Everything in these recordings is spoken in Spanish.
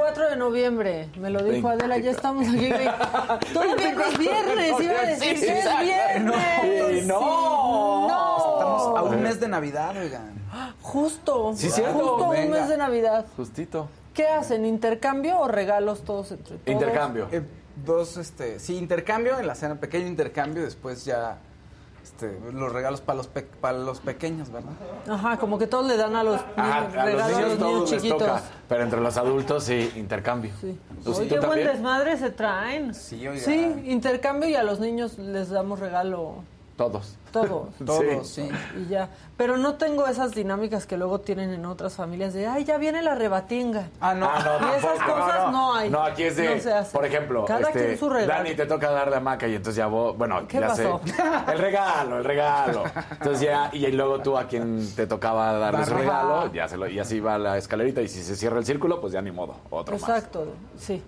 24 de noviembre, me lo dijo Adela, ya estamos aquí. Todavía no es viernes, iba a decir Sí, que es viernes. No. No. Estamos a un mes de Navidad, oigan. Justo, Sí, cierto. justo un Venga. mes de Navidad. Justito. ¿Qué hacen? ¿Intercambio o regalos todos entre todos? Intercambio. Eh, dos, este, sí, intercambio en la cena, pequeño intercambio, después ya este, los regalos para los, pe- para los pequeños, ¿verdad? Ajá, como que todos le dan a los Ajá, niños, a los regalos a niños los niños todos les chiquitos. toca, pero entre los adultos sí, intercambio. Sí. ¿Tú- Oye, qué buen desmadre se traen. Sí, oiga. Sí, intercambio y a los niños les damos regalo Todos. Todos. Todos, sí. Y ya. Pero no tengo esas dinámicas que luego tienen en otras familias de, ay, ya viene la rebatinga. Ah, no. Ah, no, Y esas tampoco. cosas no hay. No, aquí es de, No se hace. por ejemplo, Cada este, quien su regalo. Dani te toca dar la maca y entonces ya vos, bueno, ¿Qué ya pasó? sé. El regalo, el regalo. Entonces ya, y luego tú a quien te tocaba darle su regalo, ya se lo, y así va la escalerita y si se cierra el círculo, pues ya ni modo, otro más. Exacto, sí.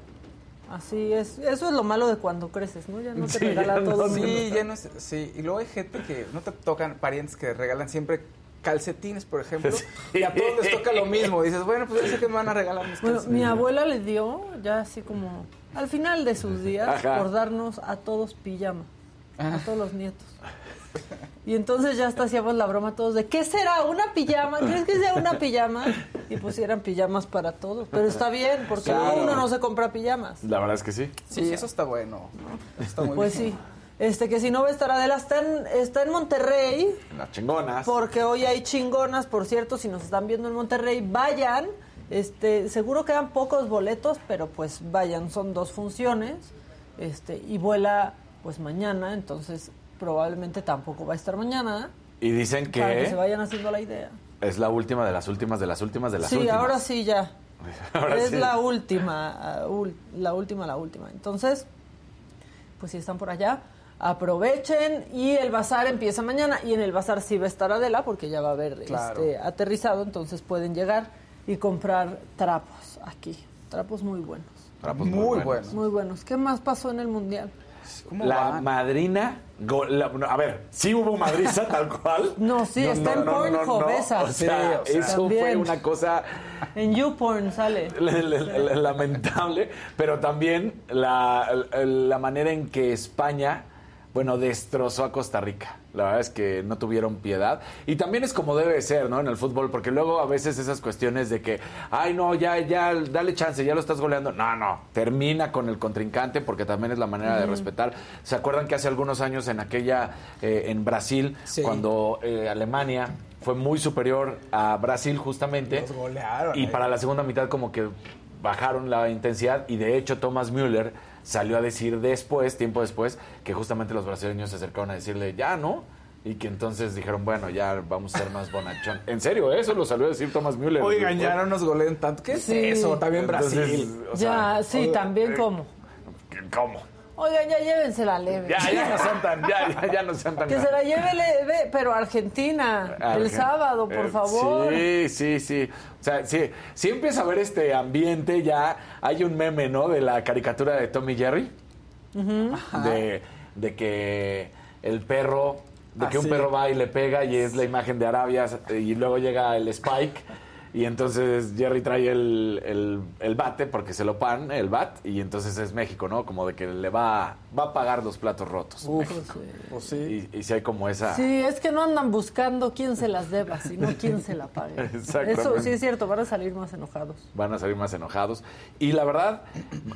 Así es. Eso es lo malo de cuando creces, ¿no? Ya no te Sí, regalan ya no, todo. sí, ya no es, sí, y luego hay gente que no te tocan parientes que regalan siempre calcetines, por ejemplo, y a todos les toca lo mismo. Dices, bueno, pues yo sé que me van a regalar mis Bueno, calcetines. mi abuela le dio, ya así como al final de sus días, Ajá. por darnos a todos pijama, a todos los nietos. Y entonces ya hasta hacíamos la broma todos de, ¿qué será? ¿Una pijama? ¿Crees que sea una pijama? Y pusieran pijamas para todos. Pero está bien, porque Claro. uno no se compra pijamas. La verdad es que sí. Sí, eso está bueno. Eso está muy Pues bien. sí. Este, que si no va a estar Adela, está en, está en Monterrey, Las chingonas. porque hoy hay chingonas, por cierto, si nos están viendo en Monterrey, vayan. Este, seguro quedan pocos boletos, pero pues vayan, son dos funciones. Este, y vuela pues mañana, entonces probablemente tampoco va a estar mañana. Y dicen Para que se vayan haciendo la idea. es la última de las últimas, de las últimas, de las sí, últimas. ahora sí ya. Ahora es sí. la última, ul- la última, la última. Entonces, pues si están por allá, aprovechen y el bazar empieza mañana y en el bazar sí va a estar Adela porque ya va a haber Claro. este, aterrizado, entonces pueden llegar y comprar trapos aquí, trapos muy buenos, Trapos Muy buenos. bueno. muy buenos. ¿Qué más pasó en el mundial? ¿Cómo La madrina. go- la- no, a ver, sí hubo madriza tal cual. No, sí, está en Pornhub esa. O sea, Sí, o sea, eso fue una cosa En YouPorn sale. lamentable, pero también la, la manera en que España, bueno, destrozó a Costa Rica. La verdad es que no tuvieron piedad. Y también es como debe de ser, ¿no? En el fútbol, porque luego a veces esas cuestiones de que, ay, no, ya, ya, dale chance, ya lo estás goleando. No, no, termina con el contrincante porque también es la manera de respetar. ¿Se acuerdan que hace algunos años en aquella, eh, en Brasil, Sí. cuando eh, Alemania fue muy superior a Brasil justamente? Los golearon, Y eh. para la segunda mitad como que bajaron la intensidad y de hecho Thomas Müller salió a decir después, tiempo después, que justamente los brasileños se acercaron a decirle, ya, ¿no? Y que entonces dijeron, bueno, ya vamos a ser más bonachón. En serio, eso lo salió a decir Thomas Müller. Oigan, ya no nos goleen tanto. ¿Qué es Sí. eso? También Entonces, Brasil. o sea, ya, sí, también eh, como. ¿Cómo? Oigan, ya llévensela leve. Ya, ya no sean tan, ya, ya, ya no sean tan... Que se la lleve, leve, pero Argentina, el sábado, por eh, favor. Sí, sí, sí. O sea, sí, sí empieza a ver este ambiente ya. Hay un meme, ¿no? De la caricatura de Tommy Jerry. de, de que el perro, de que Ah, un sí. perro va y le pega y es la imagen de Arabia y luego llega el Spike. Y entonces Jerry trae el, el, el bate porque se lo pan, el bat, y entonces es México, ¿no? Como de que le va, va a pagar los platos rotos. Uf, México. pues sí. Y, y si hay como esa... Sí, es que no andan buscando quién se las deba, sino quién se la pague. Eso sí es cierto, van a salir más enojados. van a salir más enojados. Y la verdad,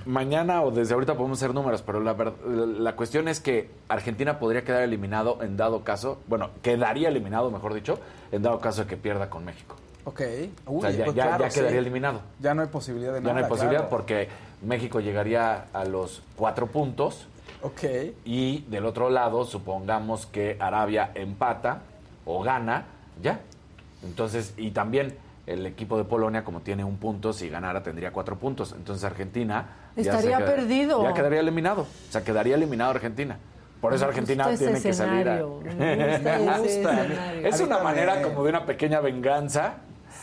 mañana o desde ahorita podemos hacer números, pero la, la cuestión es que Argentina podría quedar eliminado en dado caso, bueno, quedaría eliminado, mejor dicho, en dado caso de que pierda con México. Ok. o sea, Uy, ya, pues ya- claro, ya quedaría sí. eliminado. Ya no hay posibilidad de Ya nada. no hay posibilidad claro. porque México llegaría a los cuatro puntos Ok. y del otro lado, supongamos que Arabia empata o gana, ya. Entonces, y también el equipo de Polonia, como tiene un punto, si ganara tendría cuatro puntos. Entonces Argentina... ya Estaría queda- perdido. Ya quedaría eliminado. O sea, quedaría eliminado Argentina. Por eso Me Argentina gusta tiene ese que salir a... me gusta ese escenario. Es una manera como de una pequeña venganza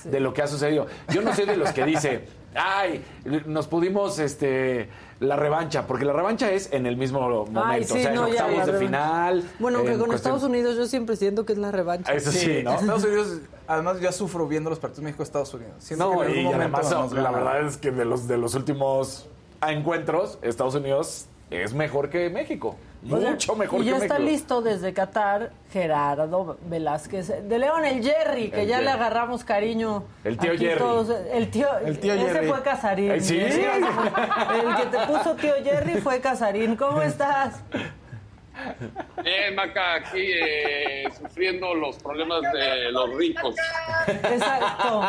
de lo que ha sucedido. Yo no soy de los que dice, ay, nos pudimos, este, la revancha, porque la revancha es en el mismo momento, Ay, o sí, sea, en no, ya, octavos la de revancha. final. Bueno, aunque en con cuestión- Estados Unidos yo siempre siento que es la revancha. Eso sí, ¿no? Estados Unidos, además yo sufro viendo los partidos México-Estados Unidos. Siento que No, en algún y momento además nos la verdad es que de los de los últimos encuentros, Estados Unidos es mejor que México. Mucho mejor y que ya México. está listo desde Qatar Gerardo Velázquez de León, el Jerry, que El ya Jerry. le agarramos cariño. El tío Jerry. todos. el tío, El tío ese Jerry. fue Casarín. Ay, ¿sí? El que te puso tío Jerry fue Casarín. ¿Cómo estás? Bien, Maca, aquí eh, sufriendo los problemas de los ricos. Exacto.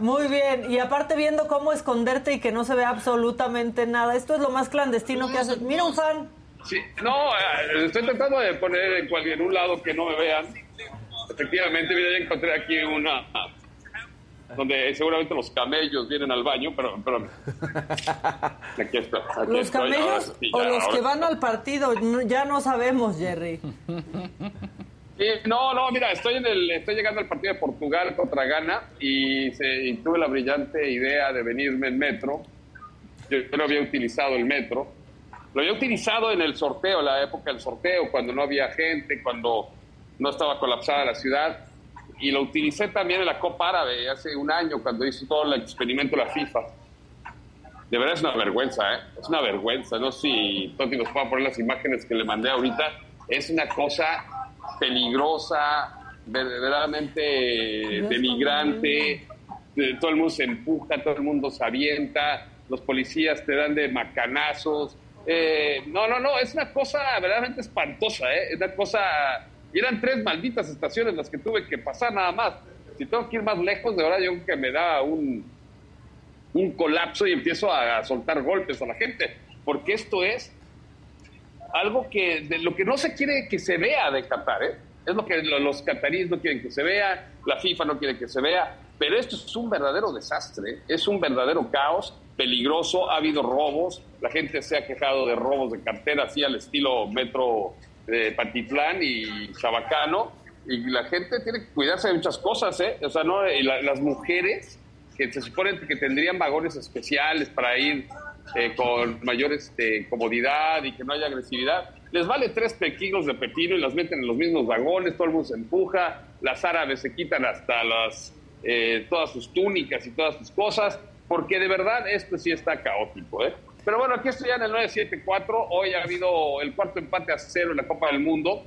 Muy bien. Y aparte viendo cómo esconderte y que no se ve absolutamente nada. Esto es lo más clandestino que haces. Mira un fan. Sí, no, eh, estoy tratando de poner en cualquier un lado que no me vean. Efectivamente, mira, ya encontré aquí una donde seguramente los camellos vienen al baño, pero, pero aquí está. aquí ¿Los estoy, ahora camellos sí, o ya, los ahora que van al partido? No- ya no sabemos, Jerry. Sí, no, no, mira, estoy en el, estoy llegando al partido de Portugal contra Ghana y, se- y tuve la brillante idea de venirme en metro. Yo, yo no había utilizado el metro. Lo había utilizado en el sorteo, la época del sorteo, cuando no había gente, cuando no estaba colapsada la ciudad. Y lo utilicé también en la Copa Árabe hace un año, cuando hice todo el experimento de la FIFA. De verdad es una vergüenza, ¿eh? Es una vergüenza. No sé si Toti nos pueda poner las imágenes que le mandé ahorita. Es una cosa peligrosa, verdaderamente denigrante. Eh, Todo el mundo se empuja, todo el mundo se avienta, los policías te dan de macanazos. Eh, no, no, no, es una cosa verdaderamente espantosa, ¿eh? Es una cosa... Y eran tres malditas estaciones las que tuve que pasar nada más. Si tengo que ir más lejos, de verdad yo creo que me da un, un colapso y empiezo a, soltar golpes a la gente, porque esto es algo que de lo que no se quiere que se vea de Qatar, ¿eh? es lo que lo- los cataríes no quieren que se vea, la FIFA no quiere que se vea, pero esto es un verdadero desastre, ¿eh? es un verdadero caos peligroso, ha habido robos, la gente se ha quejado de robos de cartera así al estilo metro de Patitlán y Chabacano, y la gente tiene que cuidarse de muchas cosas, ¿eh? o sea, no, Y la- las mujeres que se supone que tendrían vagones especiales para ir eh, con mayor este, comodidad y que no haya agresividad. Les vale tres pequinos de pepino y las meten en los mismos vagones, todo el mundo se empuja, las árabes se quitan hasta las, eh, todas sus túnicas y todas sus cosas, porque de verdad esto sí está caótico. ¿eh? Pero bueno, aquí estoy ya en el 974, hoy ha habido el cuarto empate a cero en la Copa del Mundo,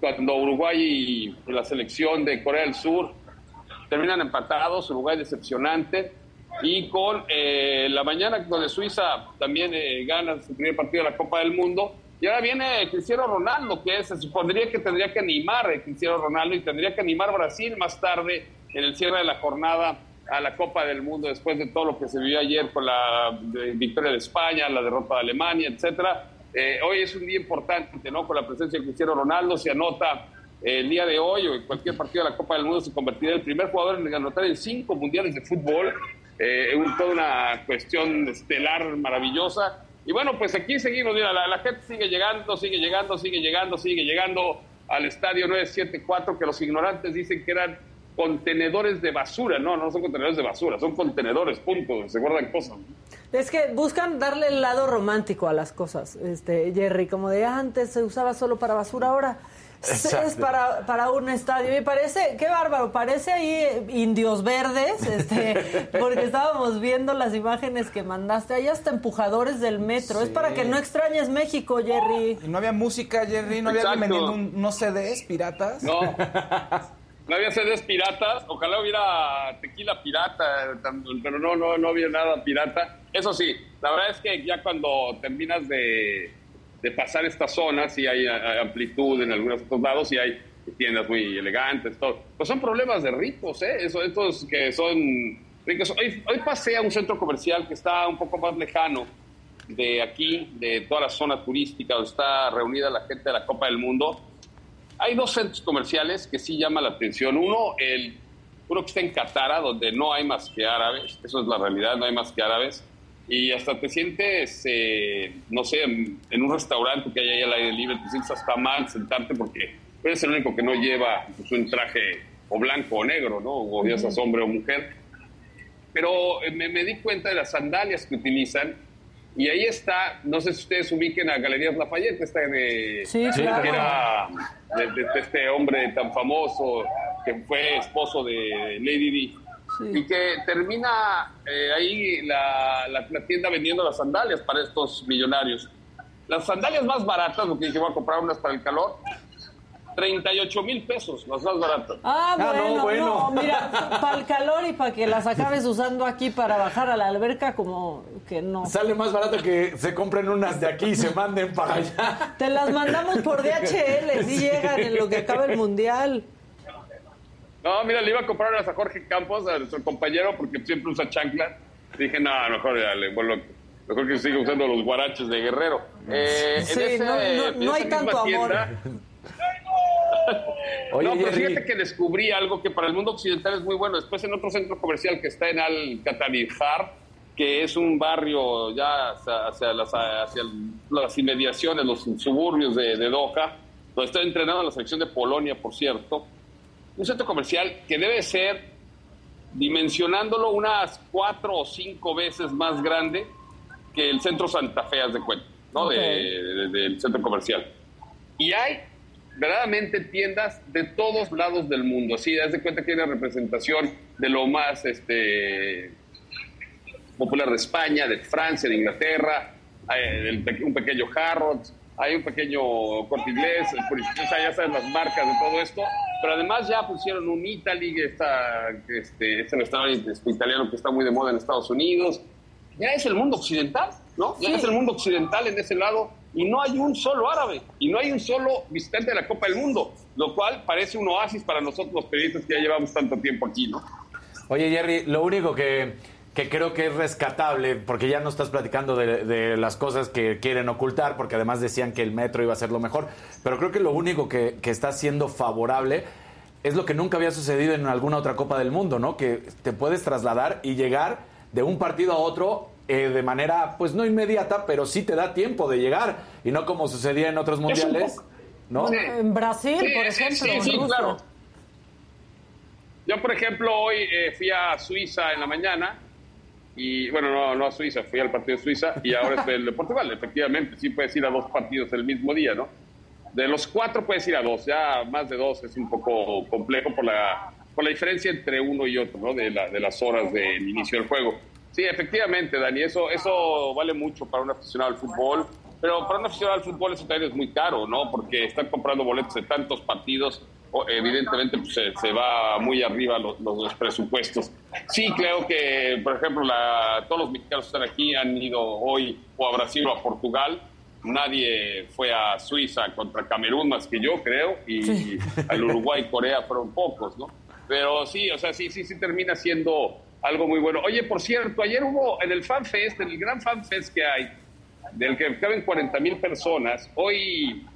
cuando Uruguay y la selección de Corea del Sur terminan empatados, Uruguay decepcionante. Y con eh, la mañana donde Suiza también eh, gana su primer partido de la Copa del Mundo. Y ahora viene Cristiano Ronaldo, que se supondría que tendría que animar a Cristiano Ronaldo y tendría que animar Brasil más tarde en el cierre de la jornada a la Copa del Mundo después de todo lo que se vivió ayer con la victoria de España, la derrota de Alemania, etcétera. Eh, hoy es un día importante, ¿no? Con la presencia de Cristiano Ronaldo se anota eh, el día de hoy o en cualquier partido de la Copa del Mundo se convertirá en el primer jugador en anotar en cinco mundiales de fútbol. Eh, toda una cuestión estelar maravillosa. Y bueno, pues aquí seguimos, mira, la, la gente sigue llegando, sigue llegando, sigue llegando, sigue llegando al estadio 974, que los ignorantes dicen que eran contenedores de basura. No, no son contenedores de basura, son contenedores, punto, se guardan cosas. Es que buscan darle el lado romántico a las cosas, este Jerry, como de antes se usaba solo para basura, ahora es- es Exacto. para, para un estadio. Y parece, qué bárbaro, parece ahí eh, indios verdes, este, porque estábamos viendo las imágenes que mandaste, hay hasta empujadores del metro. Es para que no extrañes México, Jerry. Y no había música, Jerry, no había alguien Exacto. vendiendo un- unos CDs piratas. No. No había CDs piratas, ojalá hubiera tequila pirata, pero no, no, no había nada pirata. Eso sí, la verdad es que ya cuando terminas de, de pasar estas zonas, hay, hay amplitud en algunos otros lados y hay tiendas muy elegantes, todo. Pues son problemas de ricos, ¿eh? Eso, estos que son ricos. Hoy, hoy pasé a un centro comercial que está un poco más lejano de aquí, de toda la zona turística donde está reunida la gente de la Copa del Mundo. Hay dos centros comerciales que sí llaman la atención. Uno, el, uno que está en Catara, donde no hay más que árabes. Eso es la realidad, no hay más que árabes. Y hasta te sientes, eh, no sé, en, en un restaurante que hay ahí al aire libre, te sientes hasta mal sentarte porque eres el único que no lleva pues, un traje o blanco o negro, ¿no? O ya seas hombre o mujer. Pero eh, me, me di cuenta de las sandalias que utilizan y ahí está, no sé si ustedes ubiquen a Galerías Lafayette, está de, Sí, que claro. era de, de- de este hombre tan famoso que fue esposo de Lady Di. Sí. Y que termina eh, ahí la, la- la tienda vendiendo las sandalias para estos millonarios. Las sandalias más baratas, lo que dije, voy a comprar unas para el calor, 38 mil pesos, las más baratas. Ah, Ah, no, bueno, no, bueno. mira, para el calor y para que las acabes usando aquí para bajar a la alberca, como que no. Sale más barato que se compren unas de aquí y se manden para allá. Te las mandamos por DHL, si llegan en lo que acaba el mundial. No, mira, le iba a comprar unas a Jorge Campos, a nuestro compañero, porque siempre usa chancla. Dije, no, mejor ya le vuelvo, mejor que siga usando los guaraches de Guerrero. Eh, en Sí, ese- no- no- en no hay tanto amor. Oye, no, pero fíjate que descubrí algo que para el mundo occidental es muy bueno. Después en otro centro comercial que está en Al-Qatanizar, que es un barrio ya hacia, hacia las, hacia las inmediaciones, los suburbios de, de Doha, donde está entrenando la selección de Polonia, por cierto. Un centro comercial que debe ser, dimensionándolo, unas cuatro o cinco veces más grande que el centro Santa Fe, haz de cuenta, ¿no? De- de- del centro comercial. Y hay verdaderamente tiendas de todos lados del mundo. Sí, haz de cuenta que hay una representación de lo más este, popular de España, de Francia, de Inglaterra, hay un pequeño Harrods, hay un pequeño corte inglés, o sea, ya sabes las marcas de todo esto, pero además ya pusieron un Italy, esta, este, este restaurante este, italiano que está muy de moda en Estados Unidos. Ya es el mundo occidental, ¿no? Ya Sí. es el mundo occidental en ese lado y no hay un solo árabe y no hay un solo visitante de la Copa del Mundo, lo cual parece un oasis para nosotros los periodistas que ya llevamos tanto tiempo aquí, ¿no? Oye, Jerry, lo único que, que creo que es rescatable, porque ya no estás platicando de, de las cosas que quieren ocultar, porque además decían que el metro iba a ser lo mejor, pero creo que lo único que, que está siendo favorable es lo que nunca había sucedido en alguna otra Copa del Mundo, ¿no? Que te puedes trasladar y llegar de un partido a otro eh, de manera, pues no inmediata, pero sí te da tiempo de llegar, y no como sucedía en otros mundiales, poco- ¿no? En Brasil, Sí, por ejemplo, sí, en sí, Rusia. claro. Yo, por ejemplo, hoy eh, fui a Suiza en la mañana y, bueno, no, no a Suiza, fui al partido de Suiza y ahora estoy en el de Portugal. Efectivamente, sí puedes ir a dos partidos el mismo día, ¿no? De los cuatro puedes ir a dos, ya más de dos es un poco complejo por la, por la diferencia entre uno y otro, ¿no? De, la- de las horas del inicio del juego. Sí, efectivamente, Dani, eso, eso vale mucho para un aficionado al fútbol, pero para un aficionado al fútbol eso también es muy caro, ¿no? Porque están comprando boletos de tantos partidos, evidentemente pues, se, se va muy arriba los, los- presupuestos. Sí, creo que, por ejemplo, la- todos los mexicanos que están aquí han ido hoy o a Brasil o a Portugal. Nadie fue a Suiza contra Camerún más que yo, creo, y al Uruguay y Corea fueron pocos, ¿no? Pero sí, o sea, sí, sí, sí termina siendo algo muy bueno. Oye, por cierto, ayer hubo en el Fan Fest, en el gran Fan Fest que hay, del que caben 40 mil personas, hoy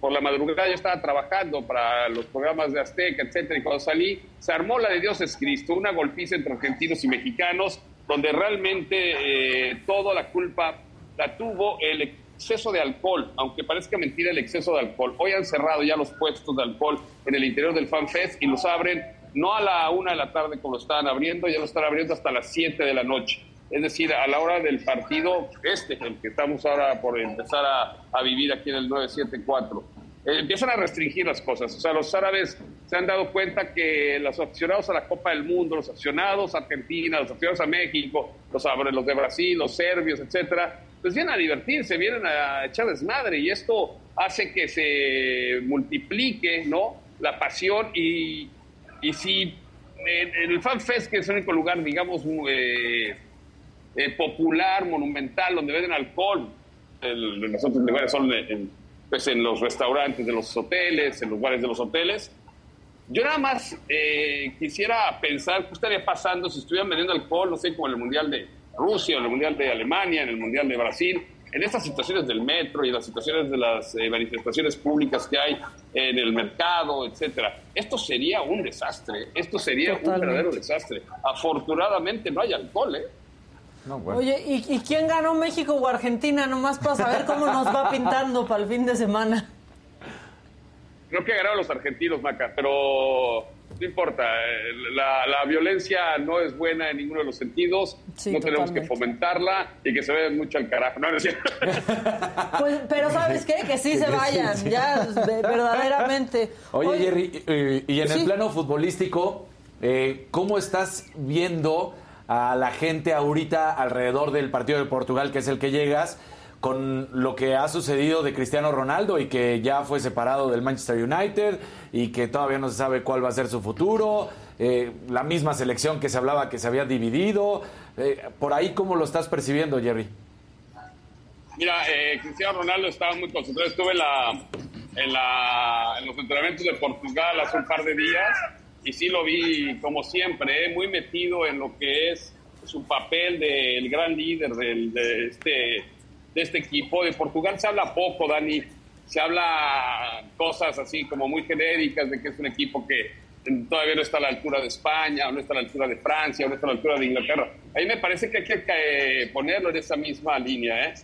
por la madrugada yo estaba trabajando para los programas de Azteca, etcétera, y cuando salí se armó la de Dios es Cristo, una golpiza entre argentinos y mexicanos, donde realmente eh, toda la culpa la tuvo el exceso de alcohol, aunque parezca mentira el exceso de alcohol. Hoy han cerrado ya los puestos de alcohol en el interior del Fan Fest y los abren no a la una de la tarde como lo estaban abriendo, ya lo están abriendo hasta las 7 de la noche. Es decir, a la hora del partido este, el que estamos ahora por empezar a, a vivir aquí en el 974. Eh, empiezan a restringir las cosas. O sea, los árabes se han dado cuenta que los aficionados a la Copa del Mundo, los aficionados a Argentina, los aficionados a México, los, los de Brasil, los serbios, etcétera, pues vienen a divertirse, vienen a echar desmadre y esto hace que se multiplique, ¿no? La pasión y, y si el Fan Fest, que es el único lugar, digamos, eh, eh, popular, monumental, donde venden alcohol, el, los lugares son en, pues en los restaurantes de los hoteles, en los bares de los hoteles. Yo nada más eh, quisiera pensar qué estaría pasando si estuvieran vendiendo alcohol, no sé, como en el Mundial de Rusia, en el Mundial de Alemania, en el Mundial de Brasil, en estas situaciones del metro y las situaciones de las eh, manifestaciones públicas que hay en el mercado, etcétera. Esto sería un desastre, esto sería Totalmente. un verdadero desastre. Afortunadamente no hay alcohol, ¿eh? No, bueno. Oye, ¿y, ¿y quién ganó México o Argentina? Nomás para saber cómo nos va pintando para el fin de semana. Creo que ganaron los argentinos, Maca, pero no importa. eh, La, la violencia no es buena en ninguno de los sentidos. Sí, no tenemos que fomentarla y que se vea mucho al carajo. No, no es cierto. Pues, pero ¿sabes qué? Que sí se vayan, ya, de- verdaderamente. Oye, Jerry, eh, y en el Sí. plano futbolístico, eh, ¿cómo estás viendo a la gente ahorita alrededor del partido de Portugal, que es el que llegas, con lo que ha sucedido de Cristiano Ronaldo y que ya fue separado del Manchester United y que todavía no se sabe cuál va a ser su futuro? eh, la misma selección que se hablaba que se había dividido. eh, por ahí, ¿cómo lo estás percibiendo, Jerry? Mira, eh, Cristiano Ronaldo estaba muy concentrado. Estuve en, la, en, los entrenamientos de Portugal hace un par de días y sí lo vi, como siempre, eh, muy metido en lo que es su papel del gran líder de, este, de este equipo. De Portugal se habla poco, Dani. Se habla cosas así como muy genéricas de que es un equipo que todavía no está a la altura de España, o no está a la altura de Francia, o no está a la altura de Inglaterra. A mí me parece que hay que eh, ponerlo en esa misma línea, ¿eh?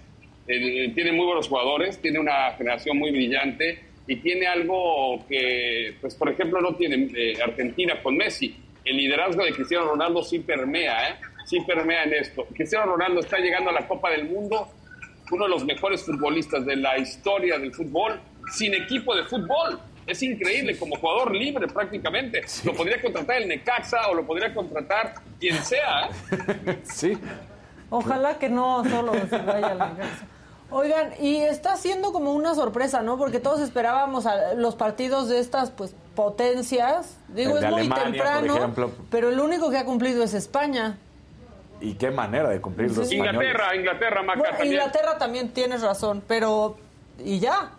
Eh, tiene muy buenos jugadores, tiene una generación muy brillante y tiene algo que, pues por ejemplo, no tiene eh, Argentina con Messi. El liderazgo de Cristiano Ronaldo sí permea, ¿eh? sí permea en esto. Cristiano Ronaldo está llegando a la Copa del Mundo, uno de los mejores futbolistas de la historia del fútbol, sin equipo de fútbol. Es increíble, como jugador libre prácticamente. Lo podría contratar el Necaxa o lo podría contratar quien sea. ¿eh? Sí. Ojalá que no solo se vaya al Necaxa. Oigan, y está siendo como una sorpresa, ¿no? Porque todos esperábamos a los partidos de estas pues potencias. Digo, es muy Alemania, temprano, ejemplo. pero el único que ha cumplido es España. Y qué manera de cumplir los españoles. Inglaterra, Inglaterra, Maca, Bueno, también. Inglaterra también tienes razón, pero y ya.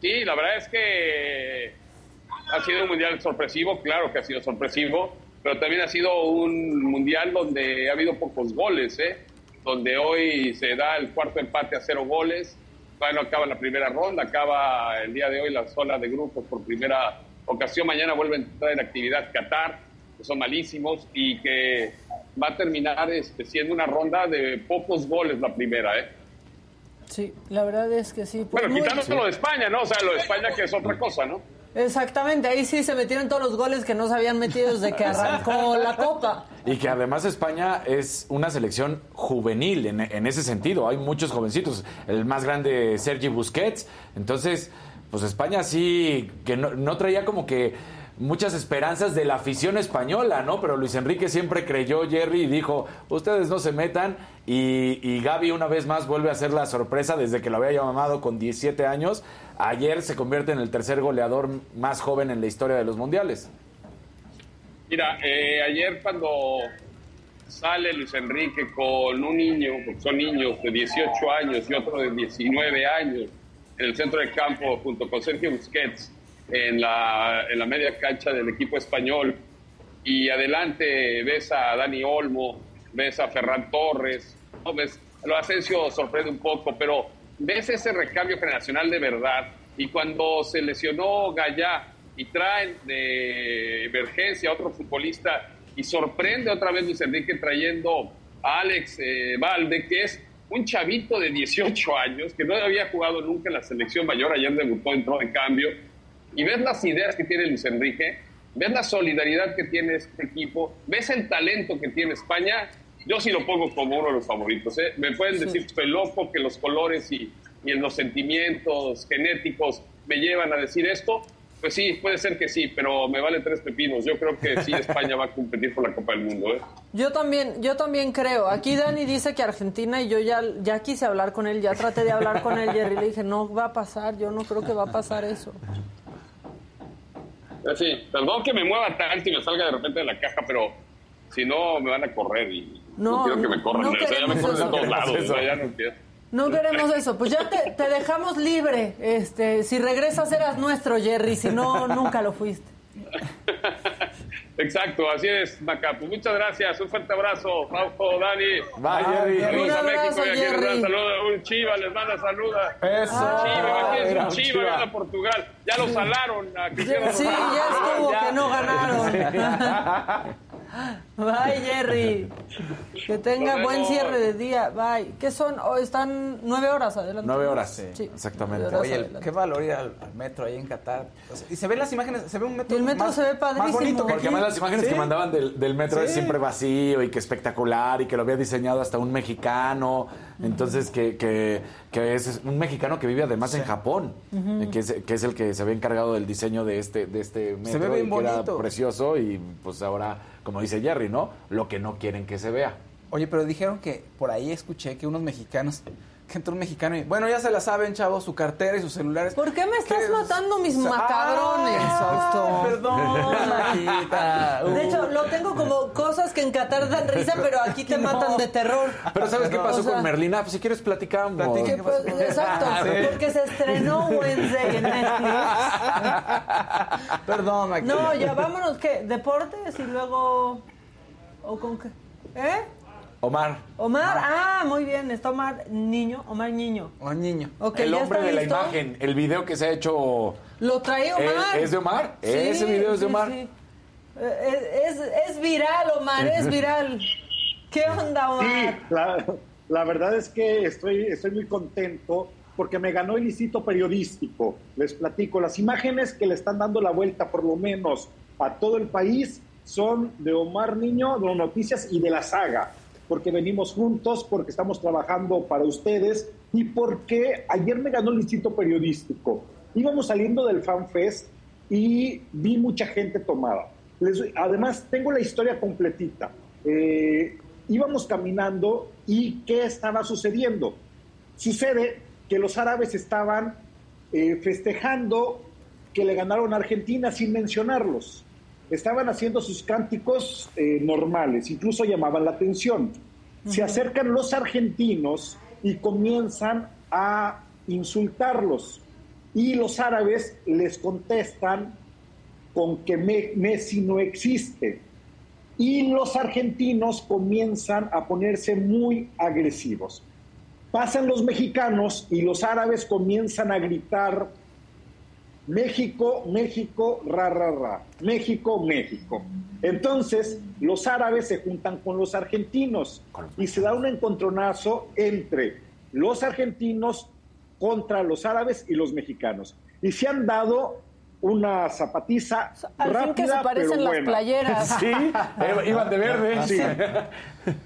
Sí, la verdad es que ha sido un mundial sorpresivo, claro que ha sido sorpresivo, pero también ha sido un mundial donde ha habido pocos goles, ¿eh? donde hoy se da el cuarto empate a cero goles, bueno, acaba la primera ronda, acaba el día de hoy la zona de grupos por primera ocasión, mañana vuelve a entrar en actividad Qatar, que son malísimos, y que va a terminar este, siendo una ronda de pocos goles la primera, ¿eh? Sí, la verdad es que sí. Pues Bueno, quitando lo de España, ¿no? O sea, lo de España que es otra cosa, ¿no? Exactamente, ahí sí se metieron todos los goles que no se habían metido desde que arrancó la Copa. Y que además España es una selección juvenil en, en ese sentido. Hay muchos jovencitos. El más grande, Sergi Busquets. Entonces, pues España sí, que no, no traía como que muchas esperanzas de la afición española, ¿no? Pero Luis Enrique siempre creyó, Jerry, y dijo, ustedes no se metan. Y, y Gaby una vez más vuelve a hacer la sorpresa desde que lo había llamado con 17 años. Ayer se convierte en el tercer goleador más joven en la historia de los mundiales. Mira, eh, ayer cuando sale Luis Enrique con un niño, son niños de 18 años y otro de 19 años, en el centro de campo junto con Sergio Busquets, en la, en la media cancha del equipo español, y adelante ves a Dani Olmo, ves a Ferran Torres, ¿no? ves, lo Asensio sorprende un poco, pero ves ese recambio generacional de verdad, y cuando se lesionó Gallá y traen de emergencia a otro futbolista y sorprende otra vez Luis Enrique trayendo a Alex eh, Valde, que es un chavito de 18 años que no había jugado nunca en la selección mayor, ayer debutó, entró de cambio, y ves las ideas que tiene Luis Enrique, ves la solidaridad que tiene este equipo, ves el talento que tiene España, yo sí lo pongo como uno de los favoritos. ¿eh? Me pueden decir que estoy loco, que los colores y, y los sentimientos genéticos me llevan a decir esto. Pues sí, puede ser que sí, pero me vale tres pepinos. Yo creo que sí, España va a competir por la Copa del Mundo. ¿eh? Yo también, yo también creo. Aquí Dani dice que Argentina y yo ya, ya quise hablar con él, ya traté de hablar con él, Jerry. Le dije, no va a pasar, yo no creo que va a pasar eso. Eh, Sí, perdón que me mueva tanto y me salga de repente de la caja, pero si no me van a correr y no, No, quiero que me corran. no o sea, ya me queremos corren de eso. todos lados. Eso. o sea, ya no. No queremos eso. Pues ya te, te dejamos libre. Este, si regresas eras nuestro, Jerry. Si no, nunca lo fuiste. Exacto, así es, Maca. Pues muchas gracias, un fuerte abrazo, Fausto, Dani. Bye. Saludos a México y aquí Jerry. saludos. Un chiva les manda saluda. Eso. Un chiva, imagínense Era un chiva chiva. viendo a Portugal. Ya lo salaron a Cristiano Sí, ya estuvo, que no ganaron. Bye, Jerry. Que tenga buen cierre de día. Bye. ¿Qué son? Oh, están nueve horas adelante. Nueve horas, Sí, sí, exactamente. horas Oye, adelante. qué valor ir al, al metro ahí en Qatar. O sea, y se ven las imágenes, se ve un metro. Y el metro más- se ve Más padrísimo. bonito que Porque además las imágenes Sí. que mandaban del, del metro es siempre vacío y que espectacular y que lo había diseñado hasta un mexicano. Entonces, que, que, que es un mexicano que vive además en Japón, que, es, que es el que se había encargado del diseño de este, de este metro. ve bien y que era bonito. precioso y pues ahora, como dice Jerry, ¿no? Lo que no quieren que se vea. Oye, pero dijeron que por ahí escuché que unos mexicanos, que entró un mexicano y, bueno, ya se la saben, chavos, su cartera y sus celulares. ¿Por qué me estás ¿Qué? matando mis Ah, macabrones, Fausto? Perdón, Majita. De hecho, lo tengo como cosas que en Qatar dan risa, pero aquí te No. matan de terror. Pero ¿sabes qué O pasó sea, con Merlina? Pues si quieres platicamos. Platica. que, pues, exacto, Sí. porque se estrenó Wednesday en Netflix. Perdón, Majita. No, ya vámonos, ¿qué? ¿Deportes y luego...? ¿O con qué? ¿Eh? Omar, Omar, ah, muy bien, está Omar Niño, Omar Niño. O niño. Ok, el ¿ya hombre de la listo? imagen, el video que se ha hecho... Lo trae Omar. ¿Es- es de Omar? ¿Ese video es de sí, Omar? sí. Eh, Es, es viral, Omar, es viral. ¿Qué onda, Sí, Omar? la, la verdad es que estoy, estoy muy contento porque me ganó el licito periodístico. Les platico, las imágenes que le están dando la vuelta por lo menos a todo el país son de Omar Niño, de Noticias y de la saga, porque venimos juntos, porque estamos trabajando para ustedes y porque ayer me ganó el licito periodístico. Íbamos saliendo del FanFest y vi mucha gente tomada. Les- además, tengo la historia completita. Eh, íbamos caminando y ¿qué estaba sucediendo? Sucede que los árabes estaban eh, festejando que le ganaron a Argentina sin mencionarlos. Estaban haciendo sus cánticos eh, normales, incluso llamaban la atención. Se acercan los argentinos y comienzan a insultarlos. Y los árabes les contestan con que Me- Messi no existe. Y los argentinos comienzan a ponerse muy agresivos. Pasan los mexicanos y los árabes comienzan a gritar México, México, ra, ra, ra. México, México. Entonces, los árabes se juntan con los argentinos y se da un encontronazo entre los argentinos contra los árabes y los mexicanos. Y se han dado una zapatiza Al rápida, fin que se parecen pero las buena. playeras. Sí, eh, iban de verde. Sí.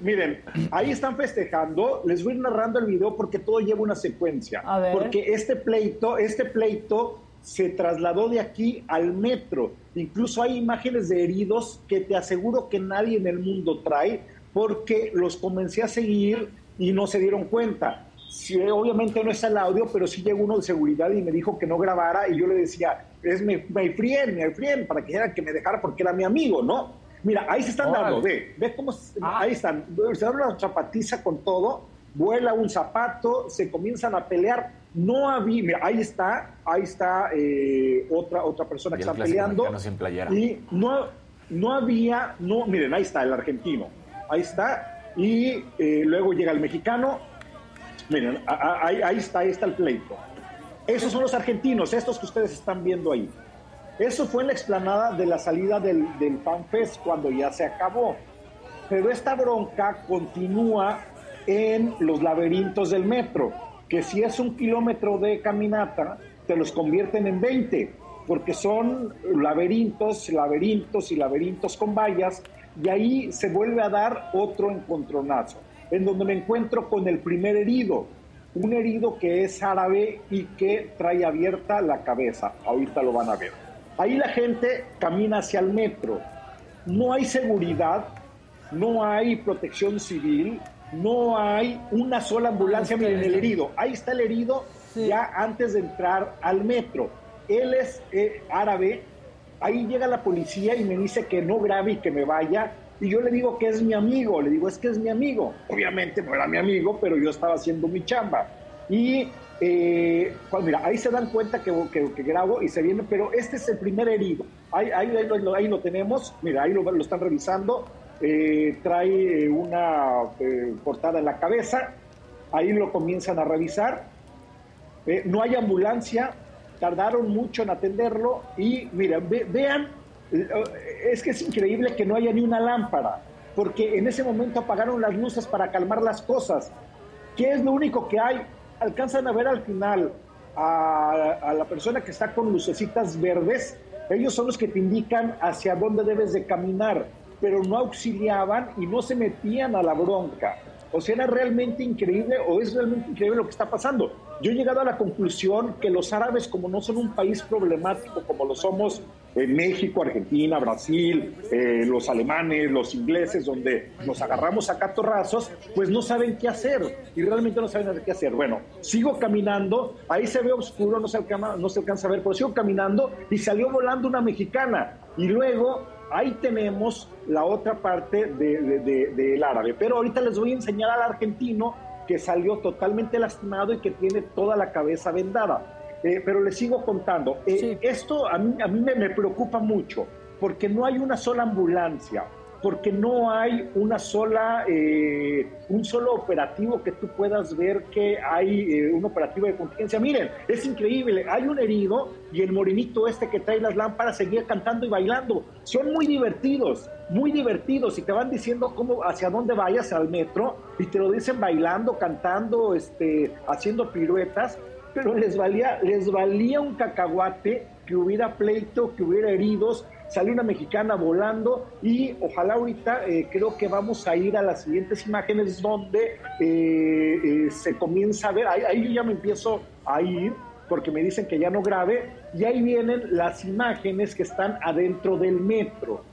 Miren, ahí están festejando. Les voy a ir narrando el video porque todo lleva una secuencia. A ver. Porque este pleito, este pleito se trasladó de aquí al metro. Incluso hay imágenes de heridos que te aseguro que nadie en el mundo trae porque los comencé a seguir y no se dieron cuenta. Sí, obviamente no está el audio, pero sí llegó uno de seguridad y me dijo que no grabara y yo le decía, es mi, mi friend, mi friend, para que era que me dejara porque era mi amigo, ¿no? Mira, ahí se están Órale. dando, ve, ve cómo, Ah. ahí están, se dan una zapatiza con todo, vuela un zapato, se comienzan a pelear, no había, mira, ahí está, ahí está eh, otra, otra persona que está peleando. Y no, no había, no, miren, ahí está el argentino, ahí está, y eh, luego llega el mexicano, miren, ahí, ahí está, ahí está el pleito. Esos son los argentinos, estos que ustedes están viendo ahí. Eso fue en la explanada de la salida del, del FanFest cuando ya se acabó. Pero esta bronca continúa en los laberintos del metro, que si es un kilómetro de caminata, te los convierten en 20, porque son laberintos, laberintos y laberintos con vallas, y ahí se vuelve a dar otro encontronazo, en donde me encuentro con el primer herido, un herido que es árabe y que trae abierta la cabeza. Ahorita lo van a ver. Ahí la gente camina hacia el metro. No hay seguridad, no hay protección civil, no hay una sola ambulancia. Ah, que- Miren el herido. Ahí está el herido Sí. ya antes de entrar al metro. Él es eh, árabe. Ahí llega la policía y me dice que no grabe y que me vaya. Y yo le digo que es mi amigo. Le digo, es que es mi amigo. Obviamente no era mi amigo, pero yo estaba haciendo mi chamba. Y eh, pues mira, ahí se dan cuenta que, que- que grabo y se viene, pero este es el primer herido. Ahí, ahí, ahí lo, ahí lo tenemos, mira, ahí lo, lo están revisando. Eh, trae eh, una eh, cortada en la cabeza, ahí lo comienzan a revisar. Eh, no hay ambulancia, tardaron mucho en atenderlo y miren, ve- vean es que es increíble que no haya ni una lámpara, porque en ese momento apagaron las luces para calmar las cosas. ¿Qué es lo único que hay? Alcanzan a ver al final a, a la persona que está con lucecitas verdes. Ellos son los que te indican hacia dónde debes de caminar, pero no auxiliaban y no se metían a la bronca. O sea, era realmente increíble o es realmente increíble lo que está pasando. Yo he llegado a la conclusión que los árabes, como no son un país problemático como lo somos en México, Argentina, Brasil, eh, los alemanes, los ingleses, donde nos agarramos a catorrazos, pues no saben qué hacer y realmente no saben qué hacer. Bueno, sigo caminando, ahí se ve oscuro, no se, alcanza, no se alcanza a ver, pero sigo caminando y salió volando una mexicana. Y luego ahí tenemos la otra parte del de, árabe. Pero ahorita les voy a enseñar al argentino que salió totalmente lastimado y que tiene toda la cabeza vendada. Eh, pero les sigo contando. Eh, esto a mí, a mí me, me preocupa mucho porque no hay una sola ambulancia porque no hay una sola, eh, un solo operativo que tú puedas ver que hay eh, un operativo de contingencia. Miren, es increíble, hay un herido y el morenito este que trae las lámparas seguía cantando y bailando. Son muy divertidos, muy divertidos y te van diciendo cómo, hacia dónde vayas al metro y te lo dicen bailando, cantando, este, haciendo piruetas, pero les valía, les valía un cacahuate que hubiera pleito, que hubiera heridos salió una mexicana volando y ojalá ahorita eh, creo que vamos a ir a las siguientes imágenes donde eh, eh, se comienza a ver, ahí, yo ya me empiezo a ir porque me dicen que ya no grabe y ahí vienen las imágenes que están adentro del metro.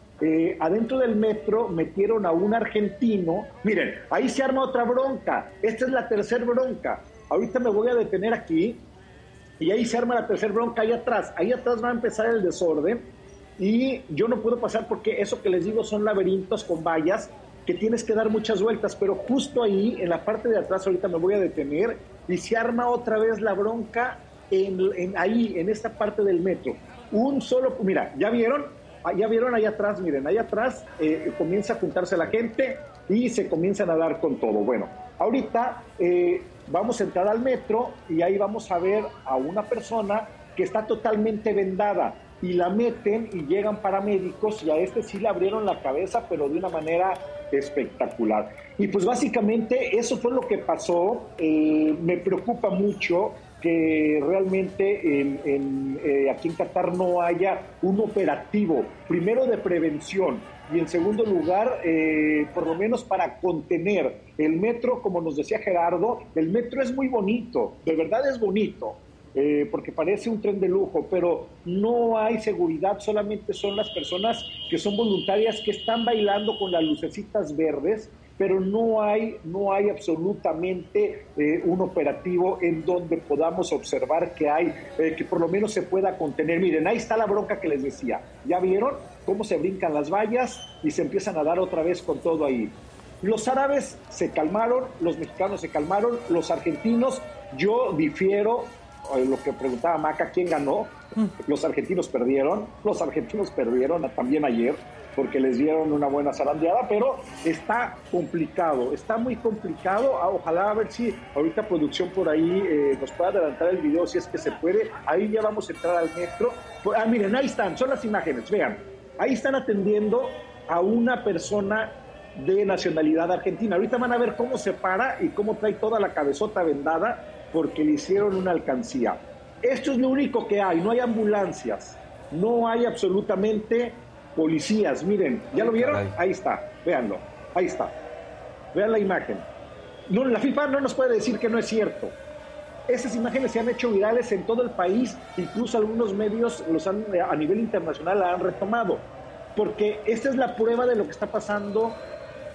adentro del metro metieron a un argentino. Miren, ahí se arma otra bronca. Esta es la tercera bronca. Ahorita me voy a detener aquí y ahí se arma la tercera bronca ahí atrás. Ahí atrás va a empezar el desorden y yo no puedo pasar porque eso que les digo son laberintos con vallas que tienes que dar muchas vueltas, pero justo ahí, en la parte de atrás, ahorita me voy a detener, y se arma otra vez la bronca en, ahí, en esta parte del metro. Un solo, mira, ¿ya vieron? Ah, ya vieron ahí atrás, miren, ahí atrás eh, comienza a juntarse la gente y se comienzan a dar con todo. Bueno, ahorita eh, vamos a entrar al metro y ahí vamos a ver a una persona que está totalmente vendada y la meten y llegan paramédicos y a este sí le abrieron la cabeza, pero de una manera espectacular. Y pues básicamente eso fue lo que pasó. Eh, me preocupa mucho que realmente en, eh, aquí en Qatar no haya un operativo, primero de prevención y en segundo lugar, eh, por lo menos para contener el metro, como nos decía Gerardo, el metro es muy bonito, de verdad es bonito, eh, porque parece un tren de lujo, pero no hay seguridad, solamente son las personas que son voluntarias que están bailando con las lucecitas verdes, pero no hay, no hay absolutamente eh, un operativo en donde podamos observar que hay, eh, que por lo menos se pueda contener. Miren, ahí está la bronca que les decía. ¿Ya vieron cómo se brincan las vallas y se empiezan a dar otra vez con todo ahí? Los árabes se calmaron, los mexicanos se calmaron, los argentinos, yo difiero lo que preguntaba Maca, ¿quién ganó? Mm. Los argentinos perdieron, los argentinos perdieron también ayer porque les dieron una buena zarandeada, pero está complicado, está muy complicado. Ah, ojalá a ver si ahorita producción por ahí eh, nos puede adelantar el video si es que se puede. Ahí ya vamos a entrar al metro. Ah, miren, ahí están, son las imágenes, vean. Ahí están atendiendo a una persona de nacionalidad argentina. Ahorita van a ver cómo se para y cómo trae toda la cabezota vendada porque le hicieron una alcancía. Esto es lo único que hay, no hay ambulancias, no hay absolutamente policías. Miren, ¿ya lo vieron? Ahí está, véanlo, ahí está. Vean la imagen. No, la FIFA no nos puede decir que no es cierto. Esas imágenes se han hecho virales en todo el país, incluso algunos medios los han, a nivel internacional la han retomado, porque esta es la prueba de lo que está pasando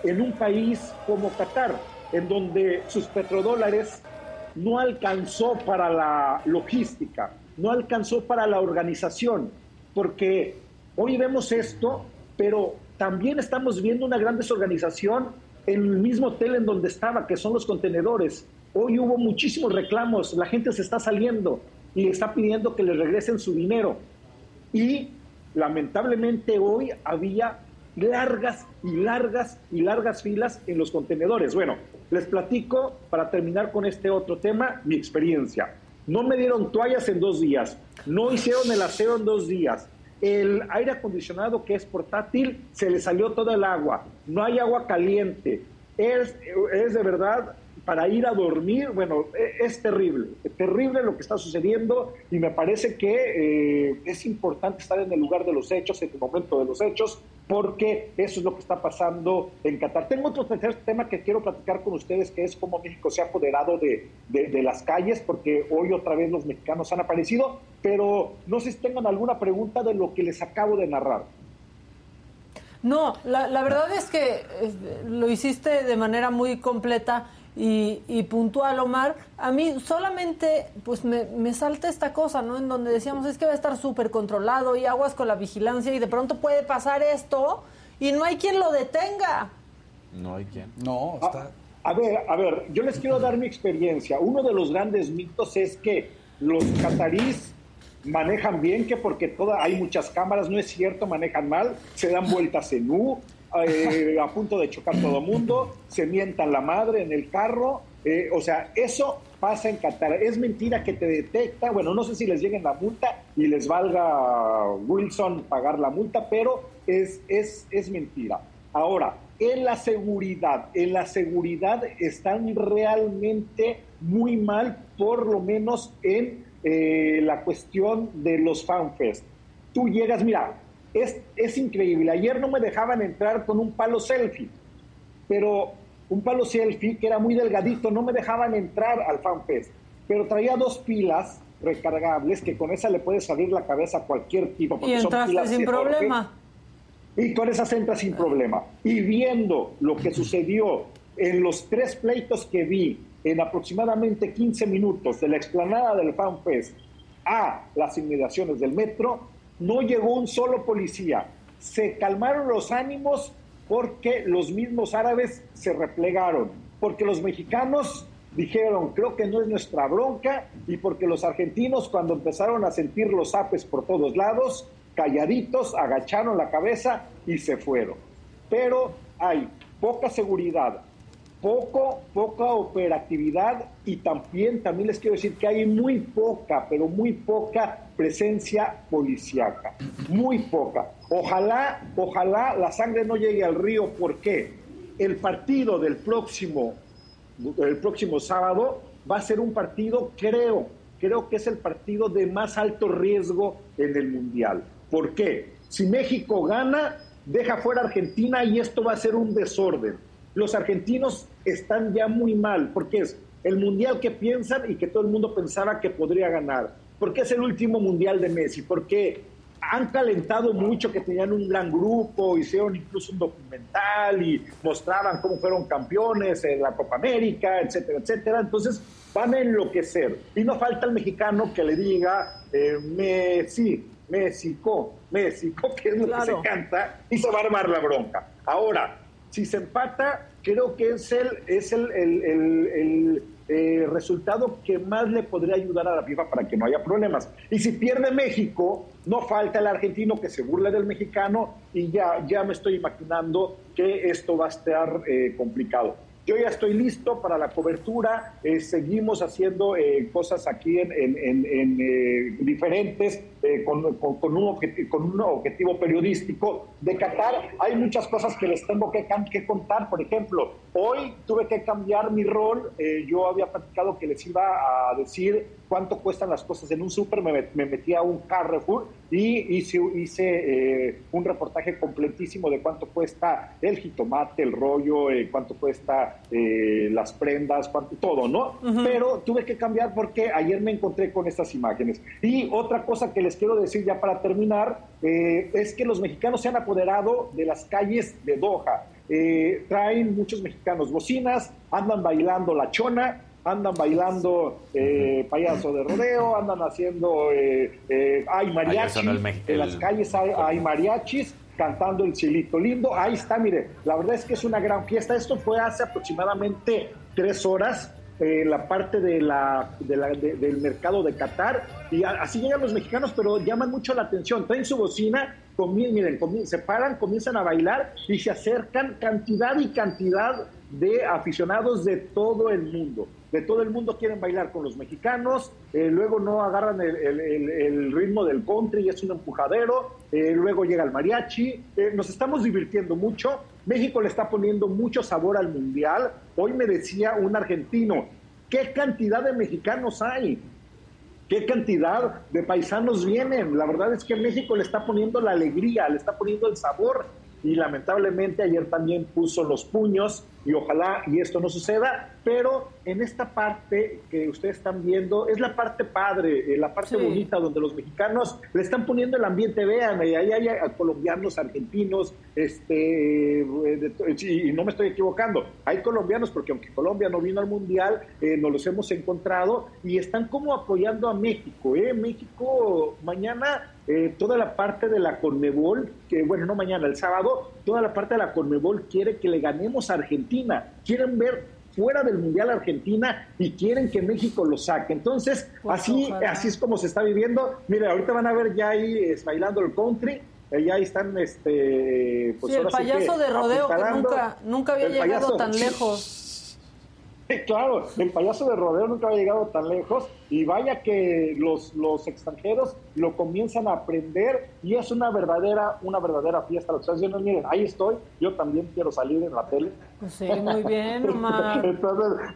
en un país como Qatar, en donde sus petrodólares no alcanzó para la logística, no alcanzó para la organización, porque hoy vemos esto, pero también estamos viendo una gran desorganización en el mismo hotel en donde estaba, que son los contenedores. Hoy hubo muchísimos reclamos, la gente se está saliendo y está pidiendo que le regresen su dinero. Y lamentablemente hoy había largas y largas y largas filas en los contenedores. Bueno, les platico, para terminar con este otro tema, mi experiencia. No me dieron toallas en dos días, no hicieron el aseo en dos días. el aire acondicionado que es portátil se le salió toda el agua, no hay agua caliente. Es, es de verdad para ir a dormir, bueno, e, es terrible, terrible lo que está sucediendo y me parece que eh, es importante estar en el lugar de los hechos, en el momento de los hechos, porque eso es lo que está pasando en Qatar. Tengo otro tercer tema que quiero platicar con ustedes, que es cómo México se ha apoderado de, de, las calles, porque hoy otra vez los mexicanos han aparecido, pero no sé si tengan alguna pregunta de lo que les acabo de narrar. No, la, la verdad es que eh, lo hiciste de manera muy completa y, y, puntual, Omar, a mí solamente pues me, me, salta esta cosa, ¿no? En donde decíamos es que va a estar súper controlado y aguas con la vigilancia y de pronto puede pasar esto y no hay quien lo detenga. No hay quien. No, está... A, ver, a ver, yo les quiero dar mi experiencia. Uno de los grandes mitos es que los catarís manejan bien, que porque toda, hay muchas cámaras, no es cierto, manejan mal, se dan vueltas en U, eh, a punto de chocar todo el mundo, se mientan la madre en el carro. Eh, o sea, eso pasa en Qatar. Es mentira que te detecta. Bueno, no sé si les lleguen la multa y les valga Wilson pagar la multa, pero es, es, es mentira. Ahora, en la seguridad, en la seguridad están realmente muy mal, por lo menos en eh, la cuestión de los fanfest. Tú llegas, mira, es, increíble. Ayer no me dejaban entrar con un palo selfie, pero un palo selfie que era muy delgadito, no me dejaban entrar al FanFest, pero traía dos pilas recargables que con esa le puedes abrir la cabeza a cualquier tipo. y entraste sin problema. Y con esas entras sin problema. Y viendo lo que sucedió en los tres pleitos que vi en aproximadamente 15 minutos de la explanada del FanFest a las inmediaciones del metro, no llegó un solo policía. Se calmaron los ánimos porque los mismos árabes se replegaron, porque los mexicanos dijeron, creo que no es nuestra bronca, y porque los argentinos cuando empezaron a sentir los apes por todos lados, calladitos, agacharon la cabeza y se fueron. Pero hay poca seguridad, poco, poca operatividad y también, también les quiero decir que hay muy poca, pero muy poca presencia policíaca, muy poca. Ojalá, ojalá la sangre no llegue al río, porque el partido del próximo, próximo sábado va a ser un partido, creo, creo que es el partido de más alto riesgo en el Mundial. ¿Por qué? Si México gana, deja fuera Argentina y esto va a ser un desorden los argentinos están ya muy mal, porque es el mundial que piensan y que todo el mundo pensaba que podría ganar, porque es el último mundial de Messi, porque han calentado mucho que tenían un gran grupo, hicieron incluso un documental y mostraban cómo fueron campeones en la Copa América, etcétera, etcétera. Entonces van a enloquecer. Y no falta el mexicano que le diga eh, Messi, México, México, que es lo que se canta, y se va a armar la bronca. Ahora, si se empata, creo que es el, es el, el, eh, resultado que más le podría ayudar a la FIFA para que no haya problemas. Y si pierde México, no falta el argentino que se burle del mexicano y ya, ya me estoy imaginando que esto va a estar eh, complicado. Yo ya estoy listo para la cobertura, eh, seguimos haciendo eh, cosas aquí en, eh, diferentes, con, un objetivo, periodístico de Qatar. Hay muchas cosas que les tengo que, que contar, por ejemplo, hoy tuve que cambiar mi rol, yo había platicado que les iba a decir cuánto cuestan las cosas en un súper, me, metí a un Carrefour y hice, hice eh, un reportaje completísimo de cuánto cuesta el jitomate, el rollo, eh, cuánto cuesta eh, las prendas, cuánto, todo, ¿no? Pero tuve que cambiar porque ayer me encontré con estas imágenes. Y otra cosa que les quiero decir ya para terminar es que los mexicanos se han apoderado de las calles de Doha. traen muchos mexicanos bocinas, andan bailando la chona, andan bailando eh, payaso de rodeo, andan haciendo, eh, eh, hay mariachis, en las calles hay, mariachis cantando el chilito lindo, ahí está, mire, la verdad es que es una gran fiesta, esto fue hace aproximadamente tres horas, en la parte de la, del mercado de Qatar, y así llegan los mexicanos, pero llaman mucho la atención, traen su bocina, miren, se paran, comienzan a bailar y se acercan cantidad y cantidad de aficionados de todo el mundo de todo el mundo quieren bailar con los mexicanos, eh, luego no agarran el, ritmo del country y es un empujadero, eh, luego llega el mariachi, eh, nos estamos divirtiendo mucho, México le está poniendo mucho sabor al mundial, hoy me decía un argentino, ¿qué cantidad de mexicanos hay? ¿Qué cantidad de paisanos vienen? La verdad es que México le está poniendo la alegría, le está poniendo el sabor y lamentablemente ayer también puso los puños y ojalá y esto no suceda, pero en esta parte que ustedes están viendo es la parte padre, eh, la parte bonita donde los mexicanos le están poniendo el ambiente, vean, ahí hay, colombianos, argentinos, este, eh, y no me estoy equivocando, hay colombianos porque aunque Colombia no vino al mundial, eh, nos los hemos encontrado y están como apoyando a México, ¿eh? México mañana toda la parte de la Conmebol, que bueno, no mañana, el sábado, toda la parte de la Conmebol quiere que le ganemos a Argentina, quieren ver fuera del Mundial Argentina y quieren que México lo saque. Entonces, pues así, así es como se está viviendo. Mire, ahorita van a ver ya ahí bailando el country. Eh, ya están, este, pues sí, el payaso de rodeo que nunca, nunca había llegado tan lejos. Claro, el payaso de rodeo nunca había llegado tan lejos y vaya que los, los extranjeros lo comienzan a aprender y es una verdadera, una verdadera fiesta. Lo que diciendo, miren, ahí estoy, yo también quiero salir en la tele. Pues sí, muy bien, Omar. Entonces,